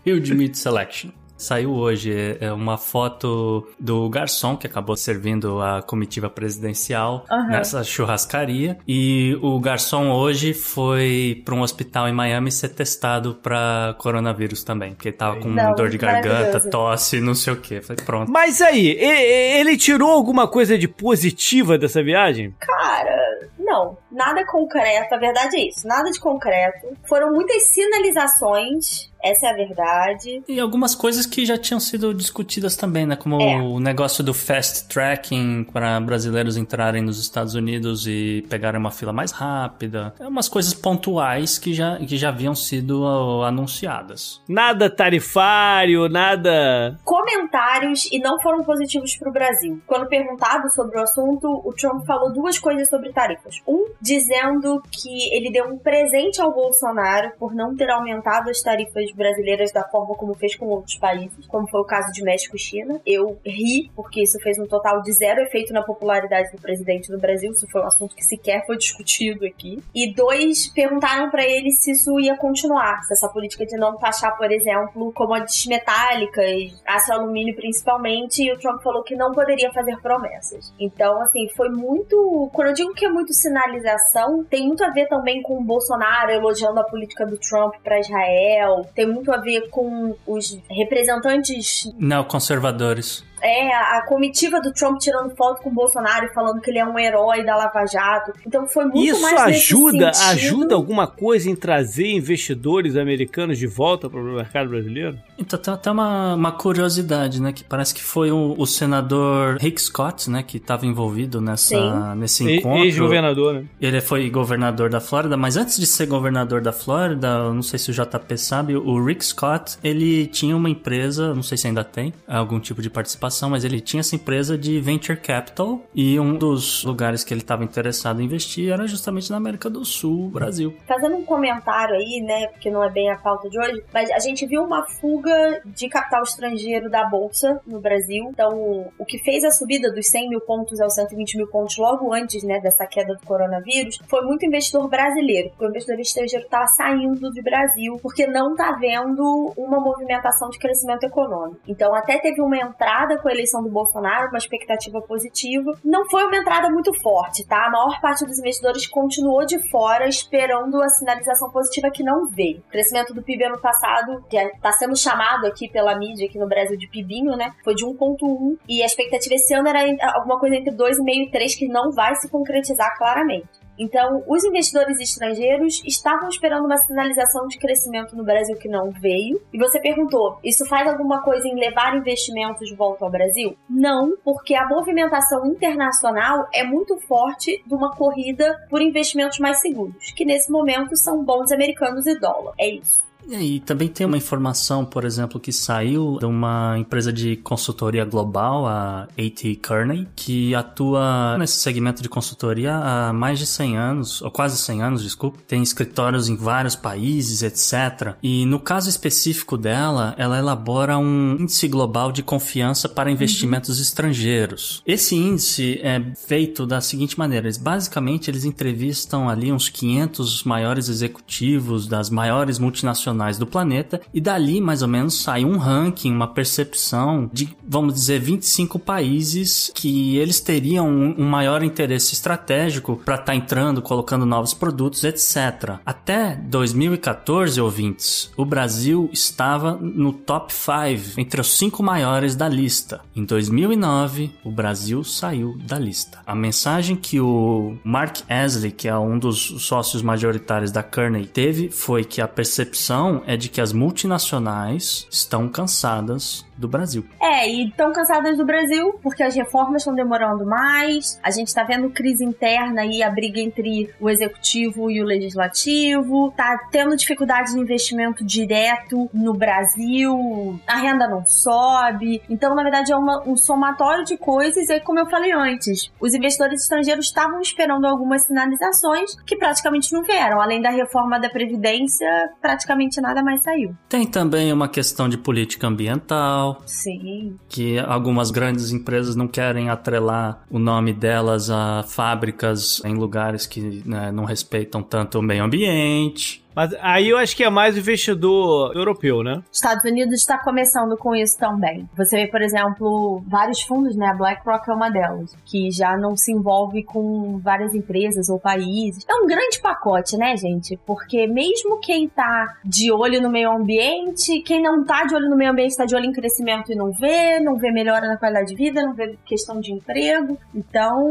huge meat selection. Saiu hoje é, é uma foto do garçom que acabou servindo a comitiva presidencial Aham. nessa churrascaria. E o garçom hoje foi para um hospital em Miami ser testado para coronavírus também, porque ele tava com Não, dor de garganta, tosse, não sei o que. Falei, pronto. Mas aí, ele tirou alguma coisa de positiva dessa viagem? Cara, não, nada concreto. A verdade é isso, nada de concreto. Foram muitas sinalizações, essa é a verdade. E algumas coisas que já tinham sido discutidas também, né? Como É. o negócio do fast tracking para brasileiros entrarem nos Estados Unidos e pegarem uma fila mais rápida. É umas coisas pontuais que já, que já haviam sido anunciadas. Nada tarifário, nada. Comentários e não foram positivos para o Brasil. Quando perguntado sobre o assunto, o Trump falou duas coisas sobre tarifas. Um, dizendo que ele deu um presente ao Bolsonaro por não ter aumentado as tarifas brasileiras da forma como fez com outros países, como foi o caso de México e China. Eu ri, porque isso fez um total de zero efeito na popularidade do presidente no Brasil. Isso foi um assunto que sequer foi discutido aqui. E dois, perguntaram para ele se isso ia continuar, se essa política de não taxar, por exemplo, commodities metálicas, aço e alumínio principalmente, e o Trump falou que não poderia fazer promessas. Então, assim, foi muito. Quando eu digo que é muito sinalização, tem muito a ver também com o Bolsonaro elogiando a política do Trump para Israel, tem muito a ver com os representantes Neoconservadores. É, a, a comitiva do Trump tirando foto com o Bolsonaro e falando que ele é um herói da Lava Jato. Então foi muito Isso mais nesse ajuda, sentido. ajuda alguma coisa em trazer investidores americanos de volta para o mercado brasileiro? Então tem até uma, uma curiosidade, né? Que parece que foi o, o senador Rick Scott, né? Que estava envolvido nessa, Sim. nesse E- encontro. Ex-governador, né? Ele foi governador da Flórida, mas antes de ser governador da Flórida, eu não sei se o JP sabe, o Rick Scott, ele tinha uma empresa, não sei se ainda tem, algum tipo de participação, mas ele tinha essa empresa de venture capital e um dos lugares que ele estava interessado em investir era justamente na América do Sul, Brasil. Fazendo um comentário aí, né, porque não é bem a pauta de hoje, mas a gente viu uma fuga de capital estrangeiro da Bolsa no Brasil. Então, o que fez a subida dos 100 mil pontos aos 120 mil pontos logo antes, né, dessa queda do coronavírus, foi muito investidor brasileiro, porque o investidor estrangeiro estava saindo do Brasil, porque não está vendo uma movimentação de crescimento econômico. Então, até teve uma entrada com a eleição do Bolsonaro, uma expectativa positiva. Não foi uma entrada muito forte, tá? A maior parte dos investidores continuou de fora esperando a sinalização positiva que não veio. O crescimento do PIB ano passado, que está sendo chamado aqui pela mídia aqui no Brasil de PIBinho, né? Foi de 1.1 e a expectativa esse ano era alguma coisa entre 2,5 e 3 que não vai se concretizar claramente. Então, os investidores estrangeiros estavam esperando uma sinalização de crescimento no Brasil que não veio. E você perguntou: isso faz alguma coisa em levar investimentos de volta ao Brasil? Não, porque a movimentação internacional é muito forte de uma corrida por investimentos mais seguros, que nesse momento são bons americanos e dólar. É isso. E também tem uma informação, por exemplo, que saiu de uma empresa de consultoria global, a AT Kearney, que atua nesse segmento de consultoria há mais de 100 anos, ou quase 100 anos, desculpe. Tem escritórios em vários países, etc. E no caso específico dela, ela elabora um índice global de confiança para investimentos estrangeiros. Esse índice é feito da seguinte maneira: eles, basicamente, eles entrevistam ali uns 500 maiores executivos das maiores multinacionais internacionais do planeta e dali mais ou menos sai um ranking, uma percepção de, vamos dizer, 25 países que eles teriam um, um maior interesse estratégico para estar tá entrando, colocando novos produtos, etc. Até 2014, ouvintes, o Brasil estava no top 5, entre os cinco maiores da lista. Em 2009, o Brasil saiu da lista. A mensagem que o Mark Asley, que é um dos sócios majoritários da Kearney, teve foi que a percepção é de que as multinacionais estão cansadas do Brasil. É, e estão cansadas do Brasil porque as reformas estão demorando mais, a gente está vendo crise interna e a briga entre o executivo e o legislativo, tá tendo dificuldade de investimento direto no Brasil, a renda não sobe. Então, na verdade, é uma, um somatório de coisas, e como eu falei antes, os investidores estrangeiros estavam esperando algumas sinalizações que praticamente não vieram. Além da reforma da Previdência, praticamente nada mais saiu. Tem também uma questão de política ambiental Sim. Que algumas grandes empresas não querem atrelar o nome delas a fábricas em lugares que né, não respeitam tanto o meio ambiente. Mas aí eu acho que é mais o investidor europeu, né? Estados Unidos está começando com isso também. Você vê, por exemplo, vários fundos, né? A BlackRock é uma delas, que já não se envolve com várias empresas ou países. É um grande pacote, né, gente? Porque mesmo quem tá de olho no meio ambiente, quem não tá de olho no meio ambiente tá de olho em crescimento e não vê, não vê melhora na qualidade de vida, não vê questão de emprego. Então,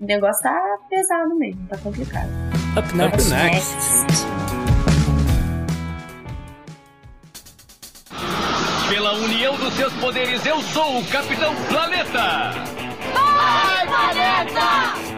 o negócio tá pesado mesmo, tá complicado. Up next. Up next. Pela união dos seus poderes, eu sou o Capitão Planeta! Vai, Planeta!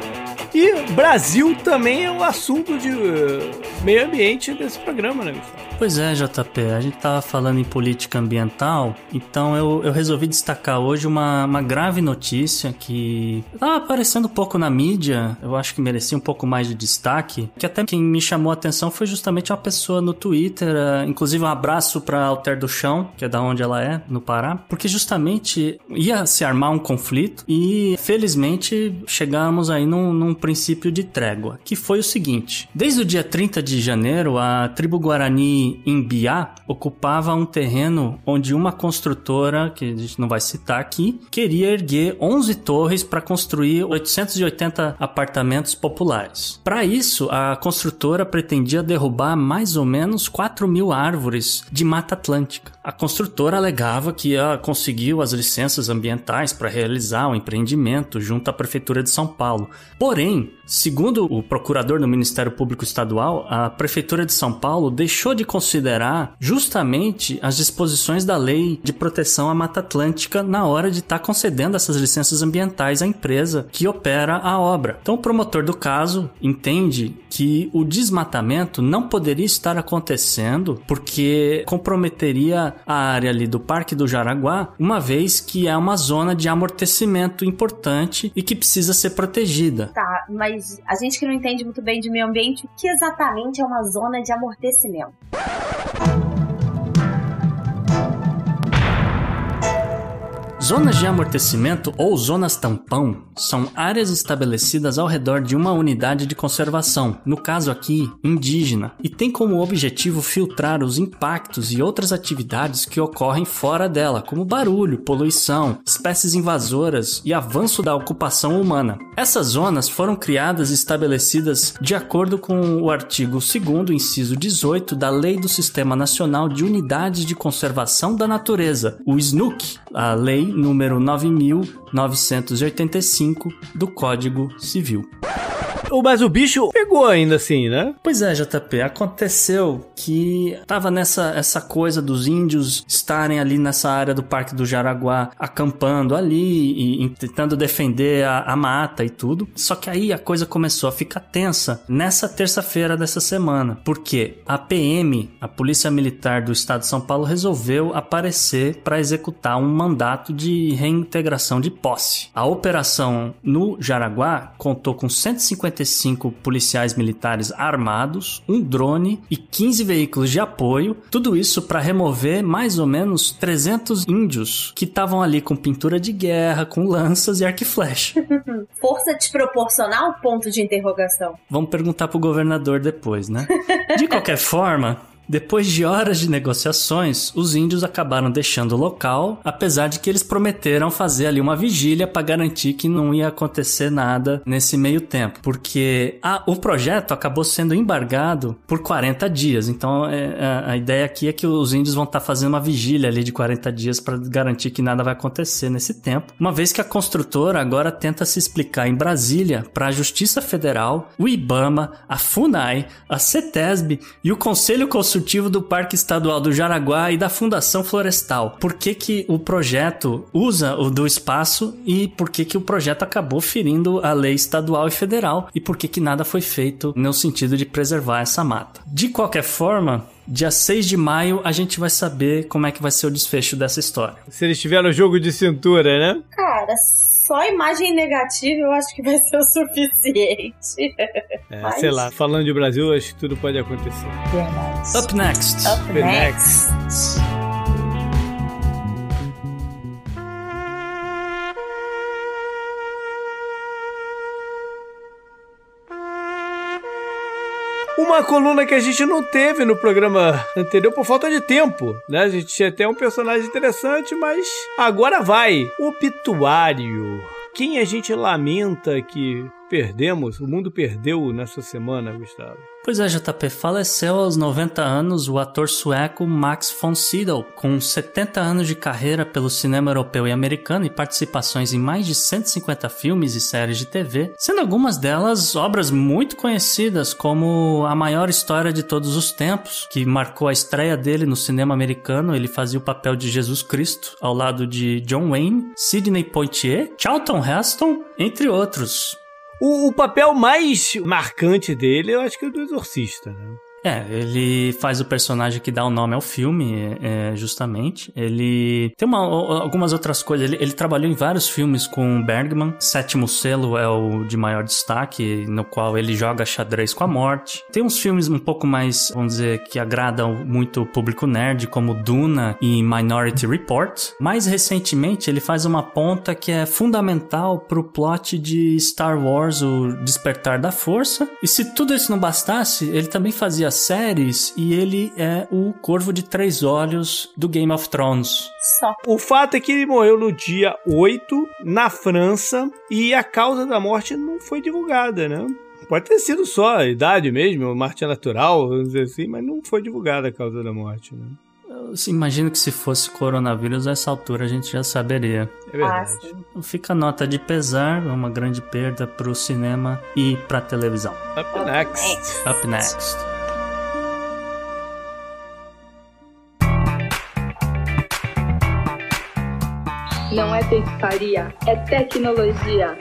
E Brasil também é o um assunto de uh, meio ambiente desse programa, né, Gustavo? Pois é, JP, a gente tava falando em política ambiental, então eu, eu resolvi destacar hoje uma, uma grave notícia que tava aparecendo um pouco na mídia, eu acho que merecia um pouco mais de destaque, que até quem me chamou a atenção foi justamente uma pessoa no Twitter, uh, inclusive um abraço pra Alter do Chão, que é da onde ela é, no Pará, porque justamente ia se armar um conflito e felizmente chegamos aí num, num princípio de trégua, que foi o seguinte, desde o dia 30 de janeiro, a tribo Guarani em Biá ocupava um terreno onde uma construtora, que a gente não vai citar aqui, queria erguer 11 torres para construir 880 apartamentos populares. Para isso, a construtora pretendia derrubar mais ou menos 4 mil árvores de Mata Atlântica. A construtora alegava que conseguiu as licenças ambientais para realizar o empreendimento junto à Prefeitura de São Paulo. Porém, segundo o procurador do Ministério Público Estadual, a Prefeitura de São Paulo deixou de considerar justamente as disposições da lei de proteção à Mata Atlântica na hora de estar tá concedendo essas licenças ambientais à empresa que opera a obra. Então, o promotor do caso entende que o desmatamento não poderia estar acontecendo porque comprometeria a área ali do Parque do Jaraguá, uma vez que é uma zona de amortecimento importante e que precisa ser protegida. Tá, mas a gente que não entende muito bem de meio ambiente, o que exatamente é uma zona de amortecimento? Zonas de amortecimento ou zonas tampão são áreas estabelecidas ao redor de uma unidade de conservação, no caso aqui, indígena, e tem como objetivo filtrar os impactos e outras atividades que ocorrem fora dela, como barulho, poluição, espécies invasoras e avanço da ocupação humana. Essas zonas foram criadas e estabelecidas de acordo com o artigo 2 inciso 18 da Lei do Sistema Nacional de Unidades de Conservação da Natureza, o SNUC, a lei número 9985 do Código Civil. Mas o bicho pegou ainda assim, né? Pois é, JP. Aconteceu que tava nessa essa coisa dos índios estarem ali nessa área do Parque do Jaraguá, acampando ali e, e tentando defender a, a, mata e tudo. Só que aí a coisa começou a ficar tensa nessa terça-feira dessa semana. Porque a PM, a Polícia Militar do Estado de São Paulo, resolveu aparecer para executar um mandato de reintegração de posse. A operação no Jaraguá contou com 150 55 policiais militares armados, um drone e 15 veículos de apoio. Tudo isso para remover mais ou menos 300 índios que estavam ali com pintura de guerra, com lanças e arco e flecha. Força desproporcional? Ponto de interrogação. Vamos perguntar pro governador depois, né? De qualquer forma, depois de horas de negociações, os índios acabaram deixando o local, apesar de que eles prometeram fazer ali uma vigília para garantir que não ia acontecer nada nesse meio tempo, porque a, o projeto acabou sendo embargado por 40 dias. Então é, a, a, ideia aqui é que os índios vão estar tá fazendo uma vigília ali de 40 dias para garantir que nada vai acontecer nesse tempo, uma vez que a construtora agora tenta se explicar em Brasília para a Justiça Federal, o IBAMA, a FUNAI, a CETESB e o Conselho Consultivo Consultivo do Parque Estadual do Jaraguá e da Fundação Florestal. Por que, que o projeto usa o do espaço e por que, que o projeto acabou ferindo a lei estadual e federal e por que, que nada foi feito no sentido de preservar essa mata. De qualquer forma, Dia 6 de maio a gente vai saber como é que vai ser o desfecho dessa história. Se eles tiveram jogo de cintura, né? Cara, só imagem negativa eu acho que vai ser o suficiente. É, Mas... Sei lá, falando de Brasil, acho que tudo pode acontecer. Verdade. Up next. Up, Up next. next. Uma coluna que a gente não teve no programa anterior por falta de tempo, né? A gente tinha até um personagem interessante, mas agora vai. Obituário. Quem a gente lamenta que perdemos, o mundo perdeu nessa semana, Gustavo? Pois é, JP, faleceu aos 90 anos o ator sueco Max von Sydow, com 70 anos de carreira pelo cinema europeu e americano e participações em mais de 150 filmes e séries de TV, sendo algumas delas obras muito conhecidas, como A Maior História de Todos os Tempos, que marcou a estreia dele no cinema americano. Ele fazia o papel de Jesus Cristo, ao lado de John Wayne, Sidney Poitier, Charlton Heston, entre outros. O, o, papel mais marcante dele, eu acho que é o do Exorcista, né? É, ele faz o personagem que dá o nome ao filme, é, justamente. Ele tem uma, algumas outras coisas. Ele, ele, trabalhou em vários filmes com Bergman. Sétimo Selo é o de maior destaque, no qual ele joga xadrez com a morte. Tem uns filmes um pouco mais, vamos dizer, que agradam muito o público nerd, como Duna e Minority Report. Mais recentemente, ele faz uma ponta que é fundamental pro plot de Star Wars, o Despertar da Força. E se tudo isso não bastasse, ele também fazia séries e ele é o Corvo de Três Olhos do Game of Thrones. Só. O fato é que ele morreu no dia 8, na França, e a causa da morte não foi divulgada, né? Pode ter sido só a idade mesmo, morte natural, vamos dizer assim, mas não foi divulgada a causa da morte, né? Eu imagino que se fosse coronavírus, a essa altura a gente já saberia. É verdade. Ah, Fica nota de pesar, uma grande perda para o cinema e para a televisão. Up next. Up next. Não é pescaria, é tecnologia.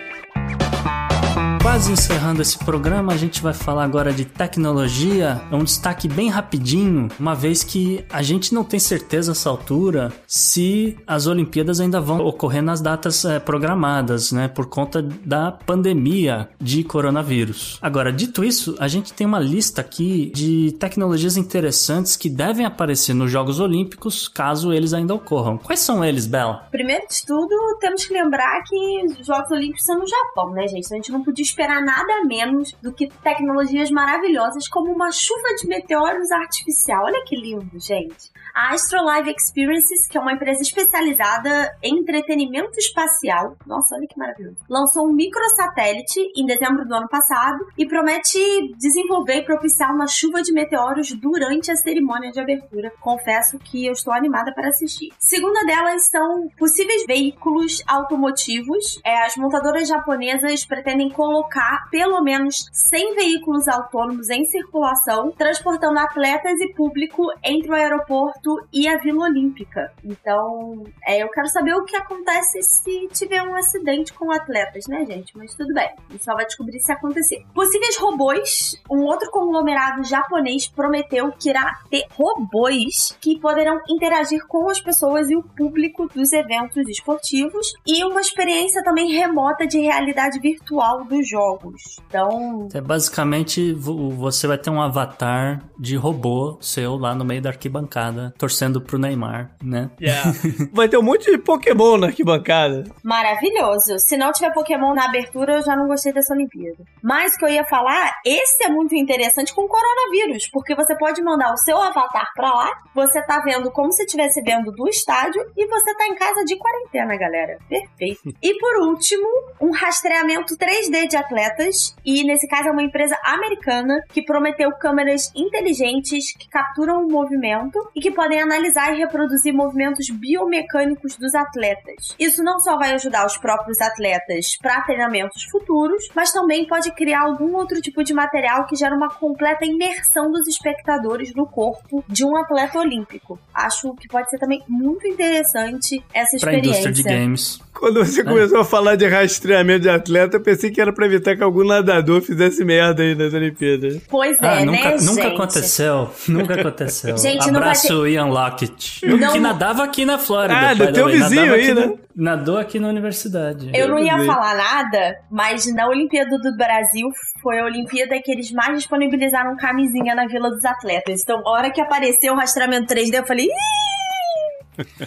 Quase encerrando esse programa, a gente vai falar agora de tecnologia. É um destaque bem rapidinho, uma vez que a gente não tem certeza essa altura se as Olimpíadas ainda vão ocorrer nas datas é, programadas, né? Por conta da pandemia de coronavírus. Agora, dito isso, a gente tem uma lista aqui de tecnologias interessantes que devem aparecer nos Jogos Olímpicos, caso eles ainda ocorram. Quais são eles, Bela? Primeiro de tudo, temos que lembrar que os Jogos Olímpicos são no Japão, né, gente? A gente não podia esperar nada menos do que tecnologias maravilhosas como uma chuva de meteoros artificial. Olha que lindo, gente. A Astrolive Experiences, que é uma empresa especializada em entretenimento espacial, nossa, olha que maravilhoso, lançou um microsatélite em dezembro do ano passado e promete desenvolver e propiciar uma chuva de meteoros durante a cerimônia de abertura. Confesso que eu estou animada para assistir. Segunda delas são possíveis veículos automotivos. É, as montadoras japonesas pretendem colocar pelo menos 100 veículos autônomos em circulação, transportando atletas e público entre o aeroporto e a Vila Olímpica. Então, é, eu quero saber o que acontece se tiver um acidente com atletas, né, gente? Mas tudo bem, a gente só vai descobrir se acontecer. Possíveis robôs. Um outro conglomerado japonês prometeu que irá ter robôs que poderão interagir com as pessoas e o público dos eventos esportivos e uma experiência também remota de realidade virtual dos jogos. Então. É basicamente você vai ter um avatar de robô seu lá no meio da arquibancada, torcendo pro Neymar, né? Yeah. vai ter um monte de Pokémon na arquibancada. Maravilhoso. Se não tiver Pokémon na abertura, eu já não gostei dessa Olimpíada. Mas o que eu ia falar, esse é muito interessante com o coronavírus, porque você pode mandar o seu avatar pra lá, você tá vendo como se estivesse vendo do estádio e você tá em casa de quarentena, galera. Perfeito. E por último, um rastreamento 3D de atletas, e nesse caso é uma empresa americana que prometeu câmeras inteligentes que capturam o movimento e que podem analisar e reproduzir movimentos biomecânicos dos atletas. Isso não só vai ajudar os próprios atletas para treinamentos futuros, mas também pode criar algum outro tipo de material que gera uma completa imersão dos espectadores no corpo de um atleta olímpico. Acho que pode ser também muito interessante essa experiência. Pra indústria de games. Quando você é. começou a falar de rastreamento de atleta, eu pensei que era pra evitar que algum nadador fizesse merda aí nas Olimpíadas. Pois é, ah, nunca, né, Nunca gente? aconteceu. Nunca aconteceu. Gente, Abraço, não vai ter... Ian Lockett. Não... Que nadava aqui na Flórida. Ah, do teu vizinho aí, né? Na... Nadou aqui na universidade. Eu não ia falar nada, mas na Olimpíada do Brasil foi a Olimpíada que eles mais disponibilizaram camisinha na Vila dos Atletas. Então, a hora que apareceu o rastreamento 3D, eu falei...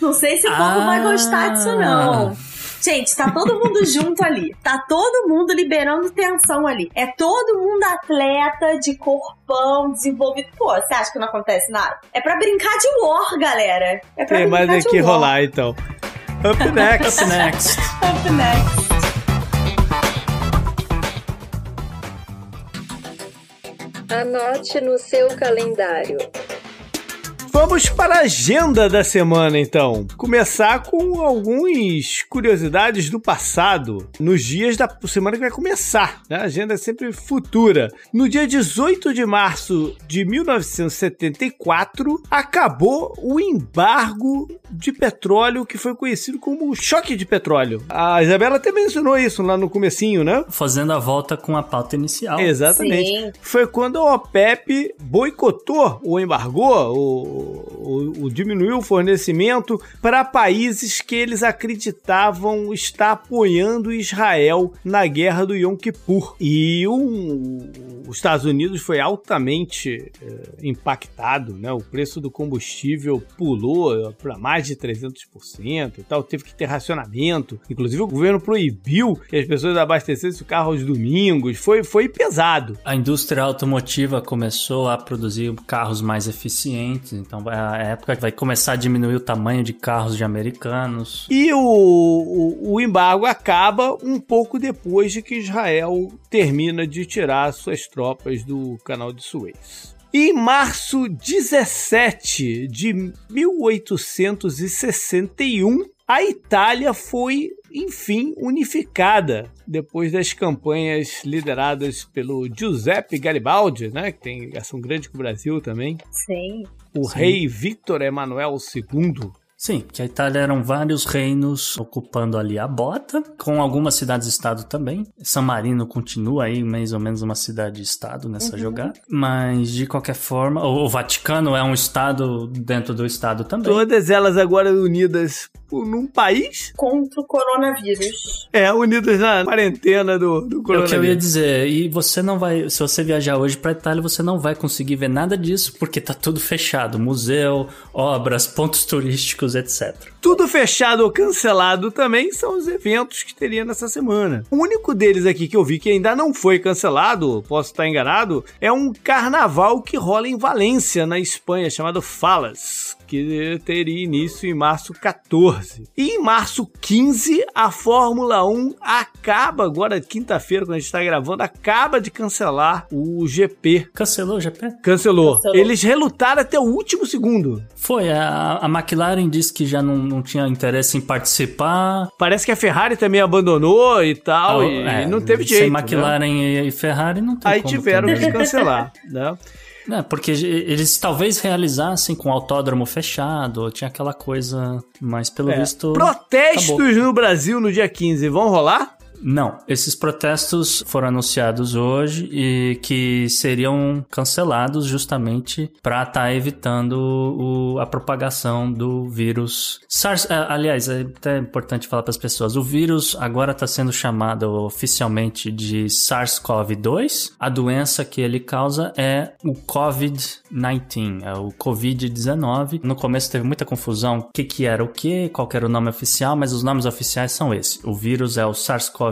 Não sei se o povo ah. vai gostar disso, não. Gente, tá todo mundo junto ali. Tá todo mundo liberando tensão ali. É todo mundo atleta de corpão, desenvolvido. Pô, você acha que não acontece nada? É pra brincar de war, galera. É pra Tem brincar mais aqui rolar, então. Up next. Up next. Up next. Anote no seu calendário. Vamos para a agenda da semana, então. Começar com algumas curiosidades do passado, nos dias da semana que vai começar. Né? A agenda é sempre futura. No dia 18 de março de 1974, acabou o embargo de petróleo que foi conhecido como choque de petróleo. A Isabela até mencionou isso lá no comecinho, né? Fazendo a volta com a pauta inicial. Exatamente. Sim. Foi quando a OPEP boicotou ou embargou o o, o, diminuiu o fornecimento para países que eles acreditavam estar apoiando Israel na guerra do Yom Kippur. E um, os Estados Unidos foi altamente é, impactado, né? O preço do combustível pulou para mais de 300% e tal, teve que ter racionamento. Inclusive o governo proibiu que as pessoas abastecessem o carro aos domingos. Foi, foi pesado. A indústria automotiva começou a produzir carros mais eficientes, então a época vai começar a diminuir o tamanho de carros de americanos. E o, o, o embargo acaba um pouco depois de que Israel termina de tirar suas tropas do canal de Suez. Em março 17 de 1861, a Itália foi enfim unificada depois das campanhas lideradas pelo Giuseppe Garibaldi, né, que tem ligação grande com o Brasil também. Sim. O Sim. rei Victor Emanuel II Sim, que a Itália eram vários reinos ocupando ali a bota, com algumas cidades-estado também. San Marino continua aí mais ou menos uma cidade-estado nessa Uhum. jogada. Mas, de qualquer forma, o Vaticano é um estado dentro do estado também. Todas elas agora unidas por- num país. Contra o coronavírus. É, unidas na quarentena do, do É o que eu ia coronavírus. dizer, e você não vai, se você viajar hoje pra Itália, você não vai conseguir ver nada disso, porque tá tudo fechado, museu, obras, pontos turísticos, etc. Tudo fechado ou cancelado também são os eventos que teria nessa semana. O único deles aqui que eu vi que ainda não foi cancelado, posso estar enganado, é um carnaval que rola em Valência, na Espanha, chamado Falas, que teria início em março 14. E em março 15, a Fórmula 1 acaba, agora quinta-feira, quando a gente está gravando, acaba de cancelar o GP. Cancelou o GP? Cancelou. Cancelou. Eles relutaram até o último segundo. Foi, a, a McLaren disse que já não, não tinha interesse em participar. Parece que a Ferrari também abandonou e tal, Ah, e, é, e não teve jeito. Sem né? McLaren e, e Ferrari não tem Aí como tiveram também. que cancelar, né? É, porque eles talvez realizassem com o autódromo fechado, tinha aquela coisa, mas pelo É. visto. Protestos acabou. no Brasil no dia 15 vão rolar? Não, esses protestos foram anunciados hoje e que seriam cancelados justamente para estar evitando o- a propagação do vírus SARS. é, aliás, é até importante falar para as pessoas: o vírus agora está sendo chamado oficialmente de SARS-CoV-2. A doença que ele causa é o COVID-19, é o Covid-19. No começo teve muita confusão o que, que era o que, qual era o nome oficial, mas os nomes oficiais são esses. O vírus é o SARS-CoV-2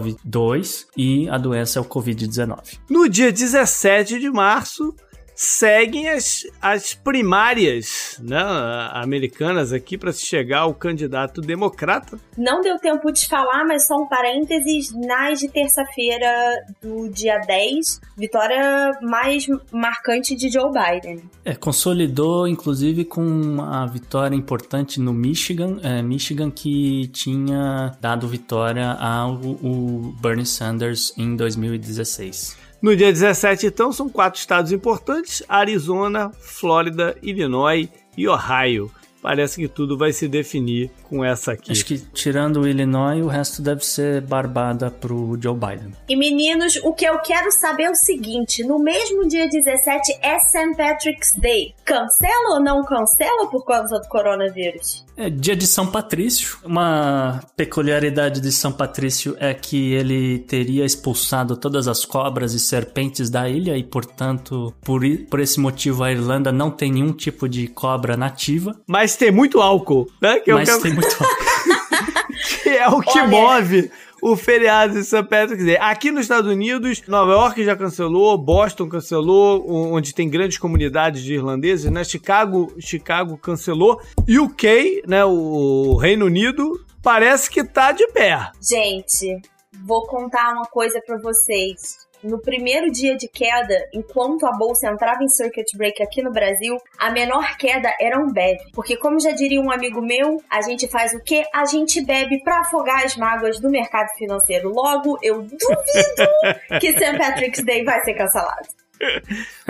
e a doença é o Covid-19. No dia 17 de março, seguem as, as primárias né, americanas aqui para se chegar ao candidato democrata. Não deu tempo de falar, mas só um parênteses. Nas de terça-feira do dia 10, vitória mais marcante de Joe Biden. É, consolidou inclusive com uma vitória importante no Michigan, é, Michigan que tinha dado vitória ao o Bernie Sanders em 2016. No dia 17, então, são quatro estados importantes: Arizona, Flórida, Illinois e Ohio. Parece que tudo vai se definir com essa aqui. Acho que tirando o Illinois, o resto deve ser barbada pro Joe Biden. E meninos, o que eu quero saber é o seguinte: no mesmo dia 17 é St. Patrick's Day. Cancela ou não cancela por causa do coronavírus? É dia de São Patrício. Uma peculiaridade de São Patrício é que ele teria expulsado todas as cobras e serpentes da ilha e, portanto, por, por esse motivo a Irlanda não tem nenhum tipo de cobra nativa. Mas tem muito álcool, né? Que é o mas que- tem muito. que é o que Olha. move o feriado de St. Patrick's Day. Aqui nos Estados Unidos, Nova York já cancelou, Boston cancelou, onde tem grandes comunidades de irlandeses, né? Chicago, Chicago cancelou. UK, né, o Reino Unido, parece que tá de pé. Gente, vou contar uma coisa pra vocês. No primeiro dia de queda, enquanto a bolsa entrava em circuit break aqui no Brasil, a menor queda era um bebe. Porque, como já diria um amigo meu, a gente faz o quê? A gente bebe pra afogar as mágoas do mercado financeiro. Logo, eu duvido que St. Patrick's Day vai ser cancelado.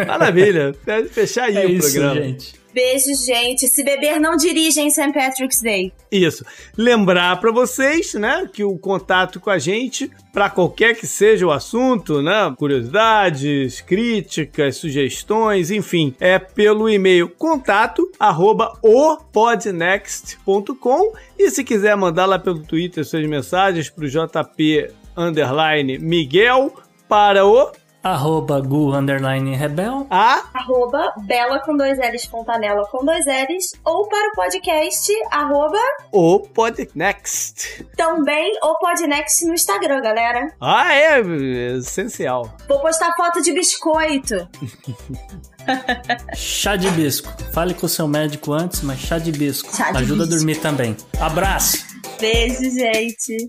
Maravilha. Deve fechar aí É o isso, programa. gente. Beijo, gente. Se beber, não dirige em St. Patrick's Day. Isso. Lembrar pra vocês, né, que o contato com a gente, pra qualquer que seja o assunto, né, curiosidades, críticas, sugestões, enfim, é pelo e-mail contato arroba opodnext.com e se quiser mandar lá pelo Twitter suas mensagens pro JP underline Miguel para o Arroba Gu Underline Rebel. a Arroba Bela com dois L's, Fontanella com dois L's. Ou para o podcast, arroba o Podnext. também o Podnext no Instagram, galera. Ah, é, é essencial. Vou postar foto de biscoito. Chá de bisco. Fale com o seu médico antes, mas chá de bisco. Chá de Ajuda bisco. a dormir também. Abraço! Beijo, gente.